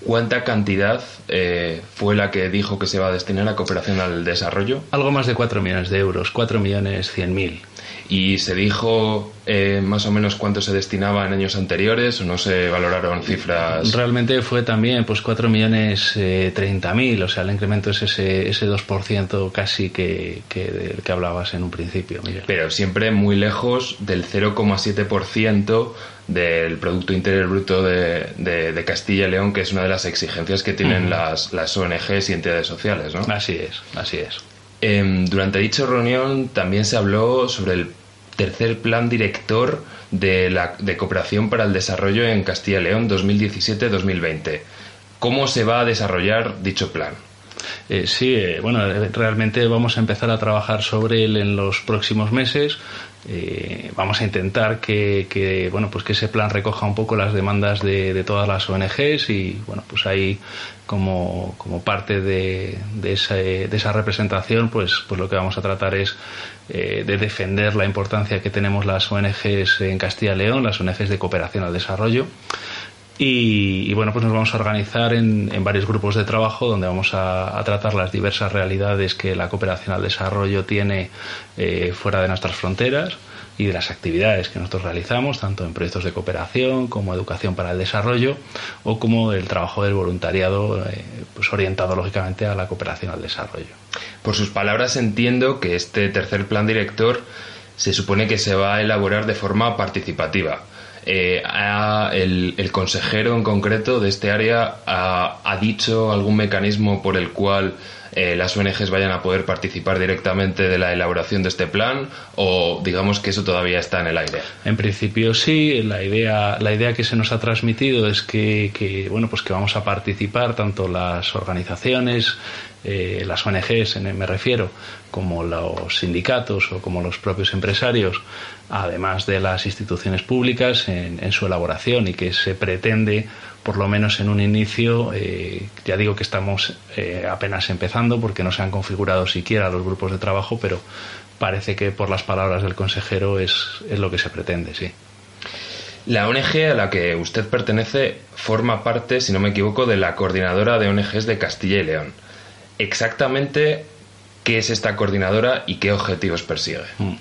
¿Cuánta cantidad eh, fue la que dijo que se va a destinar a cooperación al desarrollo? Algo más de 4 millones de euros, 4 millones 100 mil. ¿Y se dijo eh, más o menos cuánto se destinaba en años anteriores o no se valoraron cifras? Realmente fue también pues 4 millones eh, 30 mil, o sea, el incremento es ese, ese 2% casi que, que, del que hablabas en un principio, Miguel. Pero siempre muy lejos del 0,7% del Producto Interior Bruto de, de, de, Castilla y León, que es una de las exigencias que tienen las, las ONGs y entidades sociales, ¿no? Así es, así es. Eh, durante dicha reunión también se habló sobre el tercer plan director de, la, de cooperación para el desarrollo en Castilla y León 2017-2020. ¿Cómo se va a desarrollar dicho plan? Eh, sí, eh, bueno, realmente vamos a empezar a trabajar sobre él en los próximos meses. Eh, vamos a intentar que, bueno pues que ese plan recoja un poco las demandas de, todas las ONGs y bueno pues ahí como, como parte de, de, esa, de, esa, representación pues pues lo que vamos a tratar es eh, de defender la importancia que tenemos las ONGs en Castilla y León las ONGs de cooperación al desarrollo y, bueno, pues nos vamos a organizar en, varios grupos de trabajo donde vamos a, a, tratar las diversas realidades que la cooperación al desarrollo tiene eh, fuera de nuestras fronteras y de las actividades que nosotros realizamos, tanto en proyectos de cooperación como educación para el desarrollo o como el trabajo del voluntariado eh, pues orientado lógicamente a la cooperación al desarrollo. Por sus palabras entiendo que este tercer plan director se supone que se va a elaborar de forma participativa eh, el, consejero en concreto de este área ha, dicho algún mecanismo por el cual eh, las ONGs vayan a poder participar directamente de la elaboración de este plan o digamos que eso todavía está en el aire? En principio sí, la idea, la idea que se nos ha transmitido es que bueno, pues que vamos a participar tanto las organizaciones, eh, las ONGs, me refiero, como los sindicatos o como los propios empresarios, además de las instituciones públicas, en, su elaboración y que se pretende por lo menos en un inicio, eh, ya digo que estamos eh, apenas empezando porque no se han configurado siquiera los grupos de trabajo, pero parece que por las palabras del consejero es, es lo que se pretende, sí. La ONG a la que usted pertenece forma parte, si no me equivoco, de la coordinadora de ONGs de Castilla y León. Exactamente, ¿qué es esta coordinadora y qué objetivos persigue? Mm.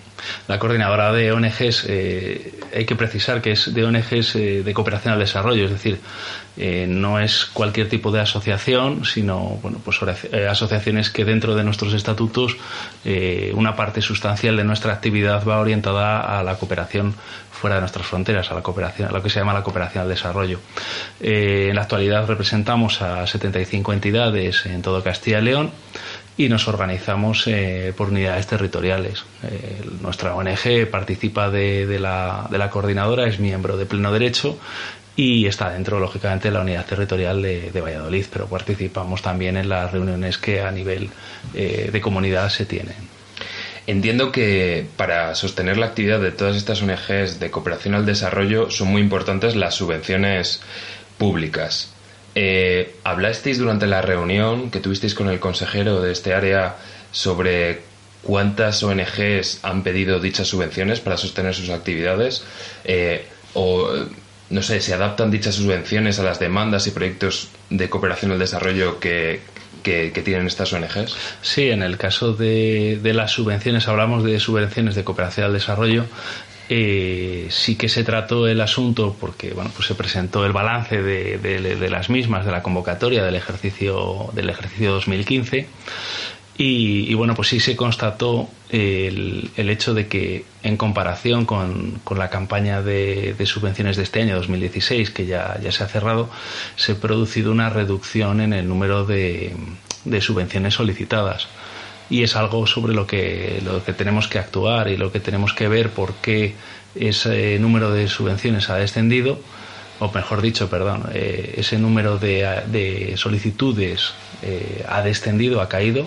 La coordinadora de ONGs, eh, hay que precisar que es de ONGs eh, de cooperación al desarrollo, es decir, eh, no es cualquier tipo de asociación, sino bueno, pues, asociaciones que dentro de nuestros estatutos una parte sustancial de nuestra actividad va orientada a la cooperación fuera de nuestras fronteras, a la cooperación, a lo que se llama la cooperación al desarrollo. en la actualidad representamos a 75 entidades en todo Castilla y León y nos organizamos eh, por unidades territoriales. Eh, nuestra ONG participa de, de, la, de, la, coordinadora, es miembro de pleno derecho y está dentro, lógicamente, de la unidad territorial de, de Valladolid, pero participamos también en las reuniones que a nivel eh, de comunidad se tienen. Entiendo que para sostener la actividad de todas estas ONGs de cooperación al desarrollo son muy importantes las subvenciones públicas. Eh, hablasteis durante la reunión que tuvisteis con el consejero de este área sobre cuántas ONGs han pedido dichas subvenciones para sostener sus actividades? Eh, o, no sé, ¿se adaptan dichas subvenciones a las demandas y proyectos de cooperación al desarrollo que, que, tienen estas ONGs? Sí, en el caso de, de, las subvenciones, hablamos de subvenciones de cooperación al desarrollo. Eh, sí que se trató el asunto porque bueno pues se presentó el balance de, las mismas de la convocatoria del ejercicio del ejercicio 2015 y, bueno, pues sí se constató el, el, hecho de que en comparación con, con la campaña de, de, subvenciones de este año, 2016, que ya, ya se ha cerrado, se ha producido una reducción en el número de, de subvenciones solicitadas. Y es algo sobre lo que, lo que tenemos que actuar y lo que tenemos que ver por qué ese número de subvenciones ha descendido, o mejor dicho, perdón, eh, ese número de, de solicitudes eh, ha descendido, ha caído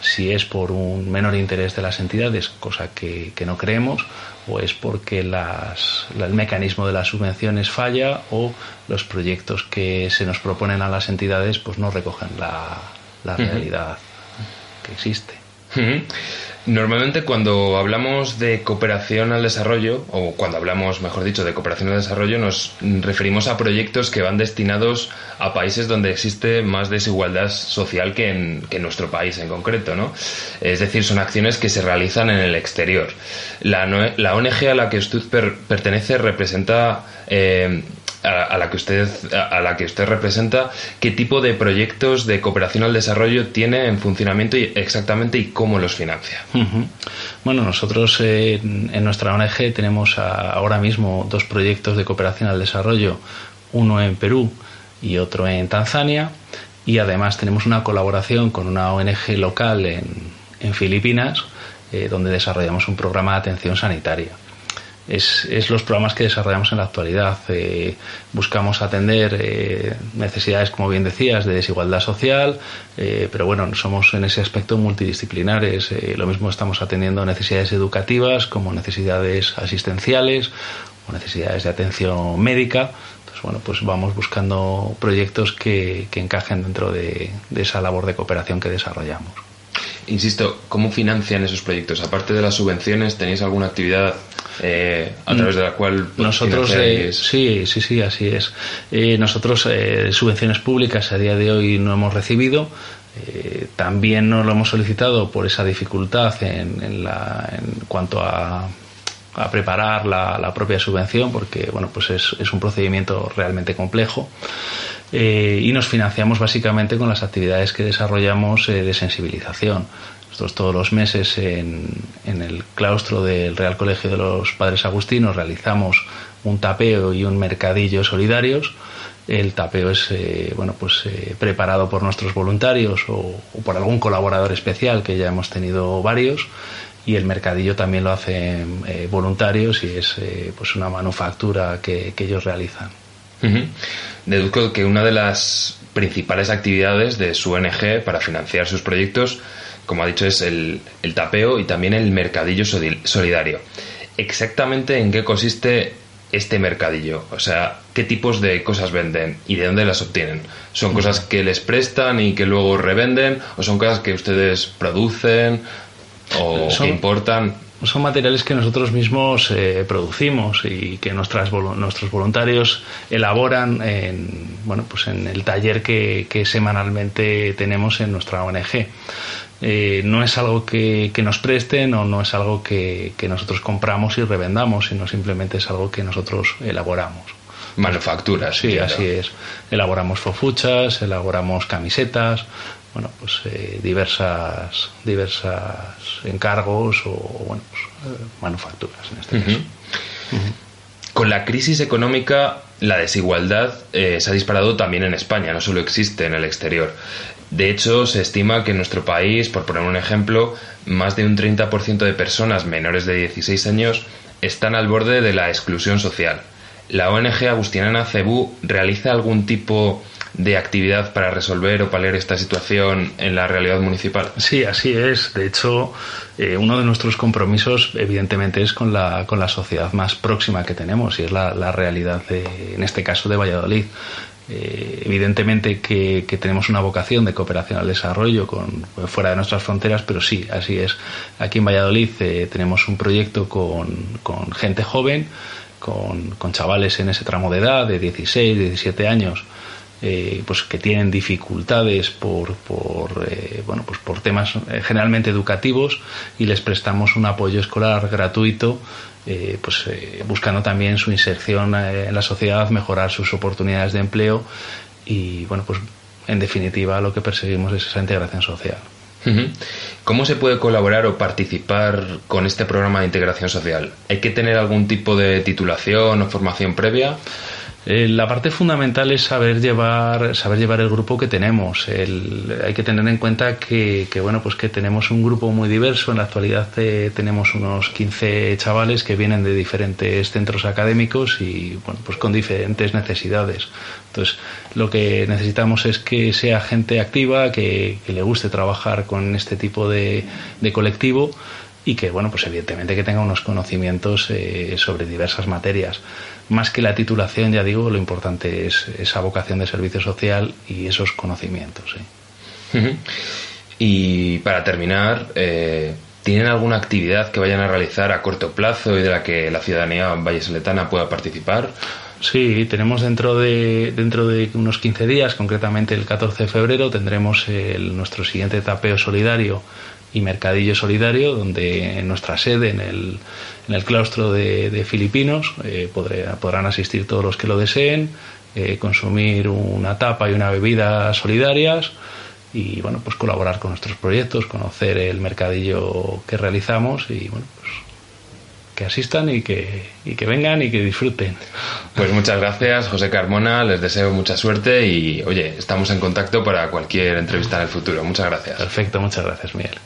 si es por un menor interés de las entidades, cosa que, no creemos, o es porque las, el mecanismo de las subvenciones falla o los proyectos que se nos proponen a las entidades pues no recogen la, la realidad que existe. Normalmente cuando hablamos de cooperación al desarrollo, o cuando hablamos, mejor dicho, de cooperación al desarrollo, nos referimos a proyectos que van destinados a países donde existe más desigualdad social que en, nuestro país en concreto, ¿no? Es decir, son acciones que se realizan en el exterior. La, la ONG a la que usted pertenece representa eh, a, la que usted a, la que usted representa qué tipo de proyectos de cooperación al desarrollo tiene en funcionamiento y exactamente y cómo los financia bueno nosotros eh, en nuestra ONG tenemos ahora mismo dos proyectos de cooperación al desarrollo uno en Perú y otro en Tanzania y además tenemos una colaboración con una ONG local en, en Filipinas eh, donde desarrollamos un programa de atención sanitaria es, es, los programas que desarrollamos en la actualidad. Eh, buscamos atender eh, necesidades, como bien decías, de desigualdad social, eh, pero bueno, somos en ese aspecto multidisciplinares. lo mismo estamos atendiendo necesidades educativas como necesidades asistenciales o necesidades de atención médica. Entonces, bueno, pues vamos buscando proyectos que, que encajen dentro de, de esa labor de cooperación que desarrollamos. Insisto, ¿cómo financian esos proyectos? Aparte de las subvenciones, ¿tenéis alguna actividad eh, a través de la cual nosotros eh, sí sí sí así es. Eh, nosotros subvenciones públicas a día de hoy no hemos recibido. También no lo hemos solicitado por esa dificultad en, la, en cuanto a, a preparar la, la, propia subvención porque bueno pues es, es un procedimiento realmente complejo. Y nos financiamos básicamente con las actividades que desarrollamos de sensibilización nosotros todos los meses en, en, el claustro del Real Colegio de los Padres Agustinos realizamos un tapeo y un mercadillo solidarios. El tapeo es eh, bueno pues eh, preparado por nuestros voluntarios o, por algún colaborador especial que ya hemos tenido varios y el mercadillo también lo hacen eh, voluntarios y es pues una manufactura que, que ellos realizan. Deduzco que una de las principales actividades de su ONG para financiar sus proyectos como ha dicho, es el, tapeo y también el mercadillo solidario. Exactamente en qué consiste este mercadillo? O sea, ¿qué tipos de cosas venden y de dónde las obtienen? ¿Son cosas que les prestan y que luego revenden? ¿O son cosas que ustedes producen o que importan? Son materiales que nosotros mismos eh, producimos y que nuestras, nuestros voluntarios elaboran en, bueno, pues en el taller que, que semanalmente tenemos en nuestra ONG. Eh, no es algo que, nos presten o no es algo que, nosotros compramos y revendamos, sino simplemente es algo que nosotros elaboramos. Manufacturas. Sí, así es. Elaboramos fofuchas, elaboramos camisetas, bueno, pues eh, diversas, diversas encargos o bueno, pues, eh, manufacturas en este caso. Con la crisis económica, la desigualdad se ha disparado también en España, no solo existe en el exterior. De hecho, se estima que en nuestro país, por poner un ejemplo, más de un 30% de personas menores de 16 años están al borde de la exclusión social. ¿La ONG Agustiniana Cebú realiza algún tipo de actividad para resolver o paliar esta situación en la realidad municipal? Sí, así es. De hecho, eh, uno de nuestros compromisos, evidentemente, es con la, con la sociedad más próxima que tenemos y es la, realidad, en este caso, de Valladolid. Eh, evidentemente que, tenemos una vocación de cooperación al desarrollo con, fuera de nuestras fronteras, pero sí, así es. Aquí en Valladolid eh, tenemos un proyecto con, con gente joven, con, con, chavales en ese tramo de edad, de 16, 17 años, eh, pues que tienen dificultades por, por bueno, pues por temas generalmente educativos y les prestamos un apoyo escolar gratuito eh, pues eh, buscando también su inserción eh, en la sociedad, mejorar sus oportunidades de empleo y bueno, pues en definitiva lo que perseguimos es esa integración social. ¿Cómo se puede colaborar o participar con este programa de integración social? ¿Hay que tener algún tipo de titulación o formación previa? Eh, la parte fundamental es saber llevar, saber llevar el grupo que tenemos. hay que tener en cuenta que, bueno, pues que tenemos un grupo muy diverso. En la actualidad eh, tenemos unos 15 chavales que vienen de diferentes centros académicos y bueno, pues con diferentes necesidades. Entonces, lo que necesitamos es que sea gente activa, que, le guste trabajar con este tipo de, colectivo y que, bueno, pues evidentemente que tenga unos conocimientos eh, sobre diversas materias más que la titulación, ya digo, lo importante es esa vocación de servicio social y esos conocimientos. Y para terminar, eh, ¿tienen alguna actividad que vayan a realizar a corto plazo y de la que la ciudadanía vallesoletana pueda participar? Sí, tenemos dentro de, dentro de unos 15 días, concretamente el 14 de febrero, tendremos el, nuestro siguiente tapeo solidario y mercadillo solidario, donde en nuestra sede, en el, en el claustro de, Filipinos, eh, podrán asistir todos los que lo deseen, eh, consumir una tapa y una bebida solidarias y bueno, pues colaborar con nuestros proyectos, conocer el mercadillo que realizamos y bueno, pues que asistan y que, y que vengan y que disfruten. Pues muchas gracias, José Carmona, les deseo mucha suerte y oye, estamos en contacto para cualquier entrevista en el futuro. Muchas gracias. Perfecto, muchas gracias, Miguel.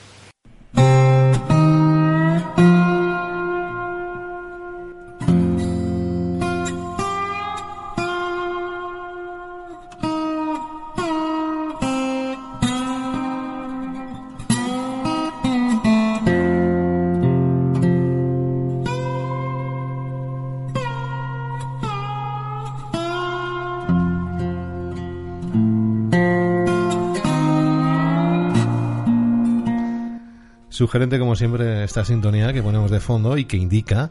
Sugerente, como siempre, esta sintonía que ponemos de fondo y que indica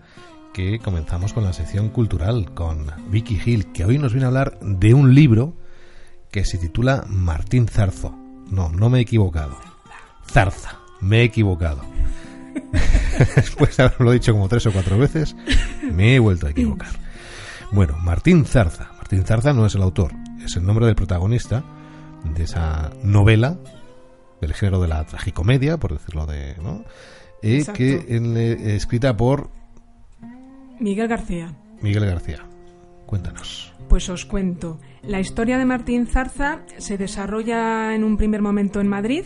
que comenzamos con la sección cultural con Vicky Gil, que hoy nos viene a hablar de un libro que se titula Martín Zarzo. No, no me he equivocado. Zarza, me he equivocado. Después de haberlo dicho como tres o cuatro veces, me he vuelto a equivocar. Bueno, Martín Zarza. Martín Zarza no es el autor, es el nombre del protagonista de esa novela del género de la tragicomedia, por decirlo de, ¿no? Y que en, eh, escrita por Miguel García. Miguel García. Cuéntanos. Pues os cuento. La historia de Martín Zarza se desarrolla en un primer momento en Madrid.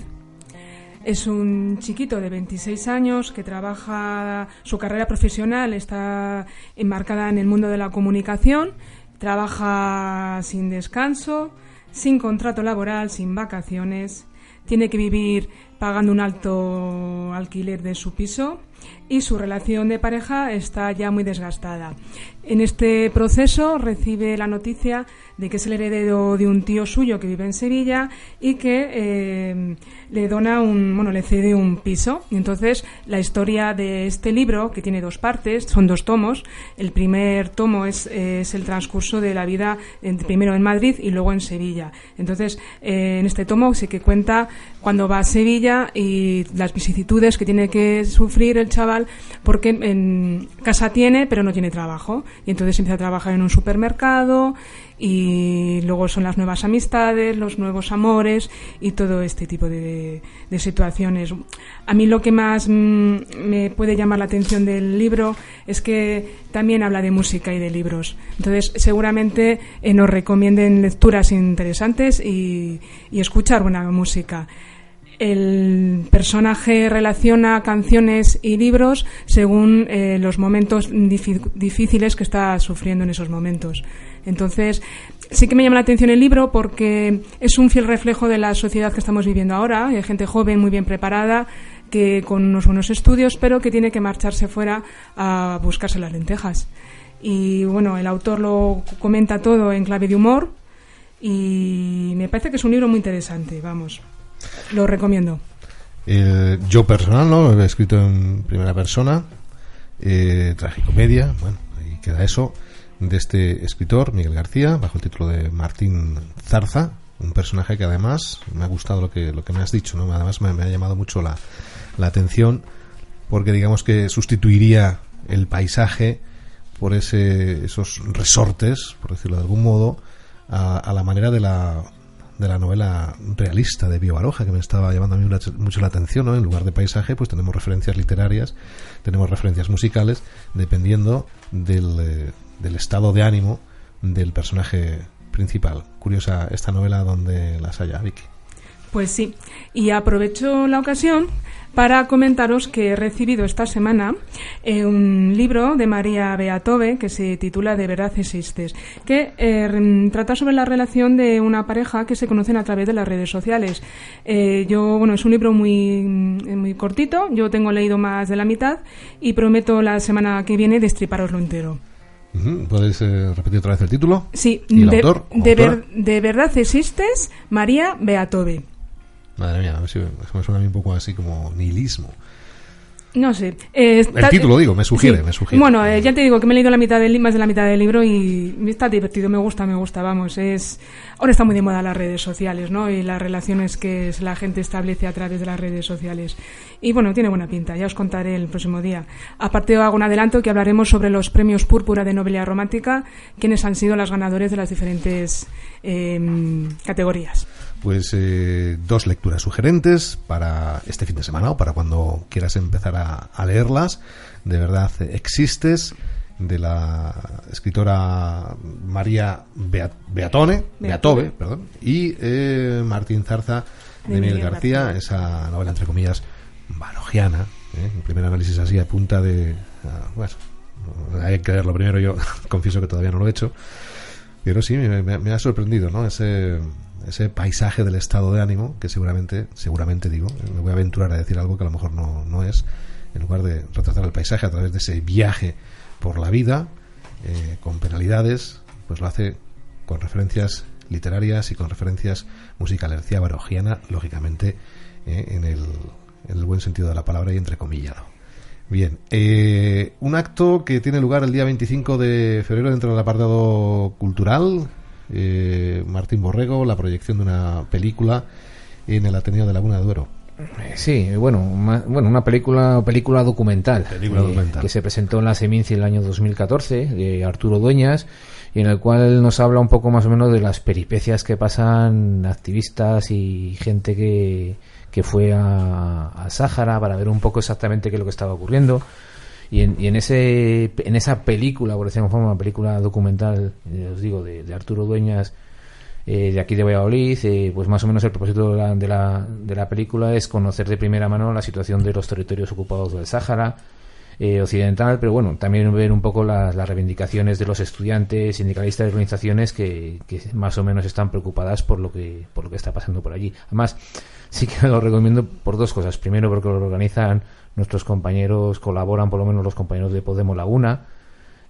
Es un chiquito de 26 años que trabaja, su carrera profesional está enmarcada en el mundo de la comunicación, trabaja sin descanso, sin contrato laboral, sin vacaciones tiene que vivir pagando un alto alquiler de su piso y su relación de pareja está ya muy desgastada. En este proceso recibe la noticia de que es el heredero de un tío suyo que vive en Sevilla y que eh, le dona un, bueno, le cede un piso. Y entonces la historia de este libro, que tiene dos partes, son dos tomos. El primer tomo es, el transcurso de la vida primero en Madrid y luego en Sevilla. Entonces, eh, en este tomo sí que cuenta cuando va a Sevilla y las vicisitudes que tiene que sufrir el chaval porque en casa tiene pero no tiene trabajo y entonces empieza a trabajar en un supermercado y luego son las nuevas amistades, los nuevos amores y todo este tipo de, situaciones. A mí lo que más mm, me puede llamar la atención del libro es que también habla de música y de libros. Entonces, seguramente eh, nos recomienden lecturas interesantes y, y escuchar buena música el personaje relaciona canciones y libros según eh, los momentos difíciles que está sufriendo en esos momentos. Entonces, sí que me llama la atención el libro porque es un fiel reflejo de la sociedad que estamos viviendo ahora. Hay gente joven, muy bien preparada, que con unos buenos estudios, pero que tiene que marcharse fuera a buscarse las lentejas. Y bueno, el autor lo comenta todo en clave de humor y me parece que es un libro muy interesante, vamos, lo recomiendo. Eh, yo personal, ¿no? Lo he escrito en primera persona, eh, tragicomedia, bueno, ahí queda eso, de este escritor, Miguel García, bajo el título de Martín Zarza, un personaje que además me ha gustado lo que, lo que me has dicho, ¿no? Además me, me ha llamado mucho la, la atención porque digamos que sustituiría el paisaje por ese, esos resortes, por decirlo de algún modo, a, a la manera de la, de la novela realista de Bio Baroja, que me estaba llamando a mí mucho la atención, ¿no? En lugar de paisaje, pues tenemos referencias literarias, tenemos referencias musicales, dependiendo del, eh, del estado de ánimo del personaje principal. Curiosa esta novela donde las haya, Vicky. Pues sí, y aprovecho la ocasión para comentaros que he recibido esta semana eh, un libro de María Beatove que se titula De verdad existes, que eh, trata sobre la relación de una pareja que se conocen a través de las redes sociales. Eh, yo, bueno, es un libro muy, mm, muy cortito, yo tengo leído más de la mitad y prometo la semana que viene destriparoslo entero. ¿Puedes eh, repetir otra vez el título? Sí, ¿Y el de, autor? de, ver- de verdad existes, María Beatove. Madre mía, a ver si me suena a mí un poco así como nihilismo. No sé. eh, está- título, digo, me sugiere, me sugiere. Bueno, eh, ya te digo que me he leído la mitad del, más de la mitad del libro y está divertido, me gusta, me gusta, vamos. es Ahora está muy de moda las redes sociales, ¿no? Y las relaciones que la gente establece a través de las redes sociales. Y bueno, tiene buena pinta, ya os contaré el próximo día. Aparte, hago un adelanto que hablaremos sobre los premios Púrpura de Novelia Romántica, quienes han sido las ganadores de las diferentes eh, categorías. Pues eh, dos lecturas sugerentes para este fin de semana o para cuando quieras empezar a, a leerlas. De verdad, existes de la escritora María Bea- Beatone, Beatove, Beatove. perdón, y eh, Martín Zarza de, De Miguel García, García. esa novela entre comillas barogiana, ¿eh? un primer análisis así a punta de, ah, bueno, hay que leerlo primero. Yo confieso que todavía no lo he hecho. Pero sí, me, me- me ha sorprendido, ¿no? Ese, ese paisaje del estado de ánimo que seguramente, seguramente digo, me voy a aventurar a decir algo que a lo mejor no, no es, en lugar de retratar el paisaje a través de ese viaje por la vida, eh, con penalidades, pues lo hace con referencias literarias y con referencias musicales. Decía barogiana, lógicamente, eh, en, el, en el buen sentido de la palabra y entrecomillado. Bien, eh, un acto que tiene lugar el día 25 de febrero dentro del apartado cultural. Eh, Martín Borrego, la proyección de una película en el Ateneo de Laguna de Duero. Sí, bueno, ma- bueno, una película película documental, Película eh, documental. que se presentó en la Seminci el año 2014 de Arturo Dueñas y en el cual nos habla un poco más o menos de las peripecias que pasan activistas y gente que, que fue a, a Sáhara para ver un poco exactamente qué es lo que estaba ocurriendo. Y en, y en ese en esa película, por decirlo forma, película documental, eh, os digo, de, de Arturo Dueñas, eh, de aquí de Valladolid, eh, pues más o menos el propósito de la, de, la, de la película es conocer de primera mano la situación de los territorios ocupados del Sáhara eh, occidental, pero bueno, también ver un poco las, las reivindicaciones de los estudiantes, sindicalistas y organizaciones que, que más o menos están preocupadas por lo que por lo que está pasando por allí. Además, sí que lo recomiendo por dos cosas. Primero, porque lo organizan nuestros compañeros, colaboran por lo menos los compañeros de Podemos Laguna,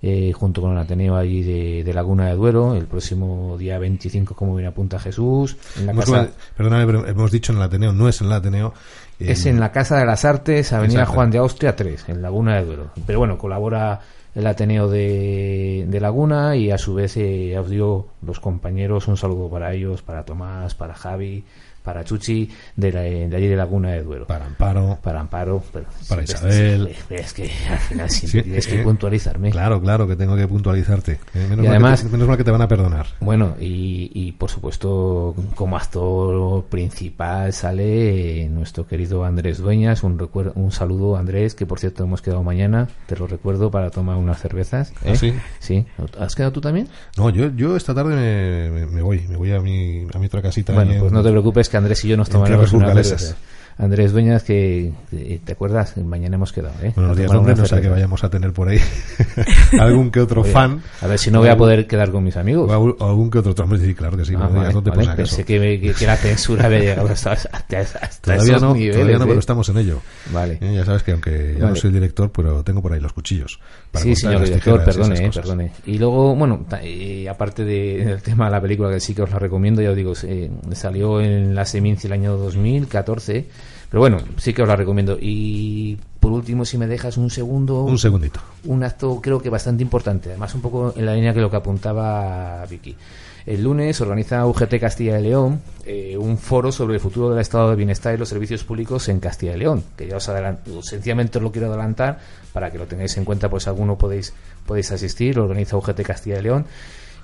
eh, junto con el Ateneo allí de, de Laguna de Duero, el próximo día 25, como bien apunta Jesús, en la Hemos- casa, perdóname, pero hemos dicho en el Ateneo, no es en el Ateneo. eh, es en la Casa de las Artes, Avenida Exacto. Juan de Austria 3, en Laguna de Duero. Pero bueno, colabora el Ateneo de, de Laguna y a su vez eh, os digo, los compañeros, un saludo para ellos, para Tomás, para Javi, para Chuchi, de, la- de allí de Laguna de Duero. Para Amparo. Para Amparo, pero Para Isabel. Es que al final siempre Sí, tienes eh, que puntualizarme. Claro, claro, que tengo que puntualizarte. eh, menos, Y mal además- que menos mal que te van a perdonar. Bueno, y, y por supuesto, como actor principal sale nuestro querido Andrés Dueñas. Un, recuer- un saludo, Andrés, que por cierto hemos quedado mañana, te lo recuerdo, para tomar unas cervezas. ¿Ah, ¿eh? sí? Sí. ¿Has quedado tú también? No, yo, yo esta tarde me, me- me voy, me voy a mi, a mi otra casita. bueno, pues no te preocupes, que Andrés y yo nos tomaremos unas cervezas. Andrés Dueñas, que, que, te acuerdas, mañana hemos quedado, ¿eh? Bueno, A los días una no sé que vayamos a tener por ahí algún que otro Oye, fan. A ver si no voy a poder quedar con mis amigos. O algún- que otro hombre, sí, claro que sí. Ah, no vale, dónde, vale. Pensé que, que- que la censura había llegado hasta, hasta, hasta Todavía esos no, niveles. todavía no, ¿eh? pero estamos en ello. Vale. Eh, ya sabes que aunque ya no Vale. soy el director, pero tengo por ahí los cuchillos. para Sí, señor director, y perdone, esas eh, perdone. Y luego, bueno, y aparte de- del tema de la película, que sí que os la recomiendo, ya os digo, salió en la Seminci el año 2014, pero bueno, sí que os la recomiendo. Y por último, si me dejas un segundo, Un segundito. un acto creo que bastante importante, además un poco en la línea que lo que apuntaba Vicky. El lunes organiza UGT Castilla y León eh, un foro sobre el futuro del estado de bienestar y los servicios públicos en Castilla y León, que ya os adelanto, sencillamente os lo quiero adelantar para que lo tengáis en cuenta, pues alguno podéis, podéis asistir, lo organiza UGT Castilla y León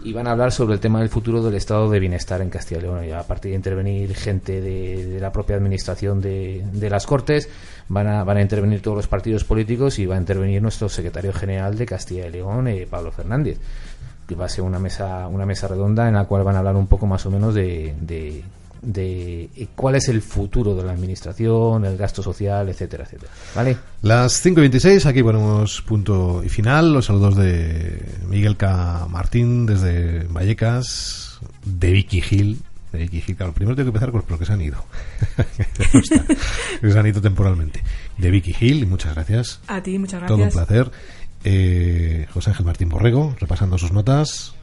y van a hablar sobre el tema del futuro del estado de bienestar en Castilla y León. Y a partir de intervenir gente de, la propia administración de, de las Cortes, van a, van a intervenir todos los partidos políticos y va a intervenir nuestro secretario general de Castilla y León, eh, Pablo Fernández. Que va a ser una mesa, una mesa redonda en la cual van a hablar un poco más o menos de, de, de eh, cuál es el futuro de la administración, el gasto social, etcétera, etcétera. ¿Vale? Las 5 y 26, aquí ponemos punto y final. Los saludos de Miguel K. Martín desde Vallecas, de Vicky Gil. De Vicky Gil, claro, primero tengo que empezar con los que se han ido. Que se han ido temporalmente. De Vicky Gil, y muchas gracias. A ti, muchas Todo un gracias. placer. Eh, José Ángel Martín Borrego, repasando sus notas.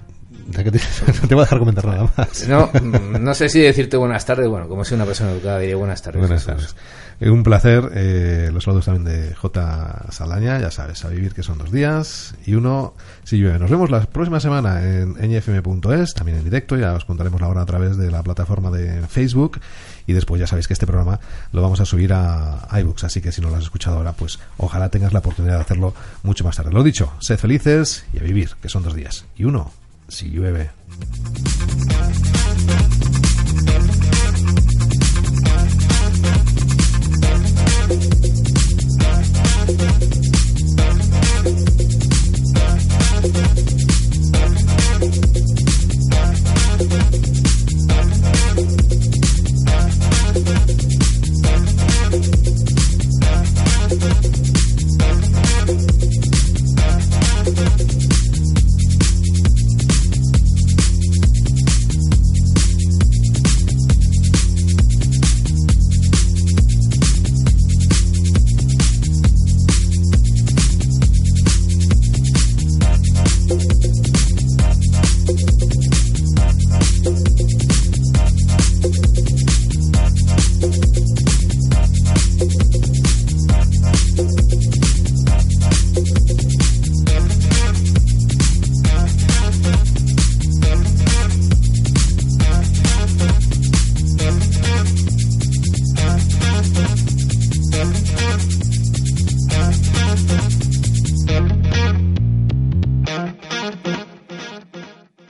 No te voy a dejar comentar nada más. No, mm, no sé si decirte buenas tardes. Bueno, como soy una persona educada, diré buenas tardes. Buenas tardes. Eh, un placer. eh, los saludos también de J. Salaña, ya sabes, a vivir que son dos días y uno si llueve. Nos vemos la próxima semana en ñfm.es, también en directo, ya os contaremos la hora a través de la plataforma de Facebook y después ya sabéis que este programa lo vamos a subir a iBooks, así que si no lo has escuchado ahora, pues ojalá tengas la oportunidad de hacerlo mucho más tarde. Lo dicho, sed felices y a vivir, que son dos días y uno si llueve.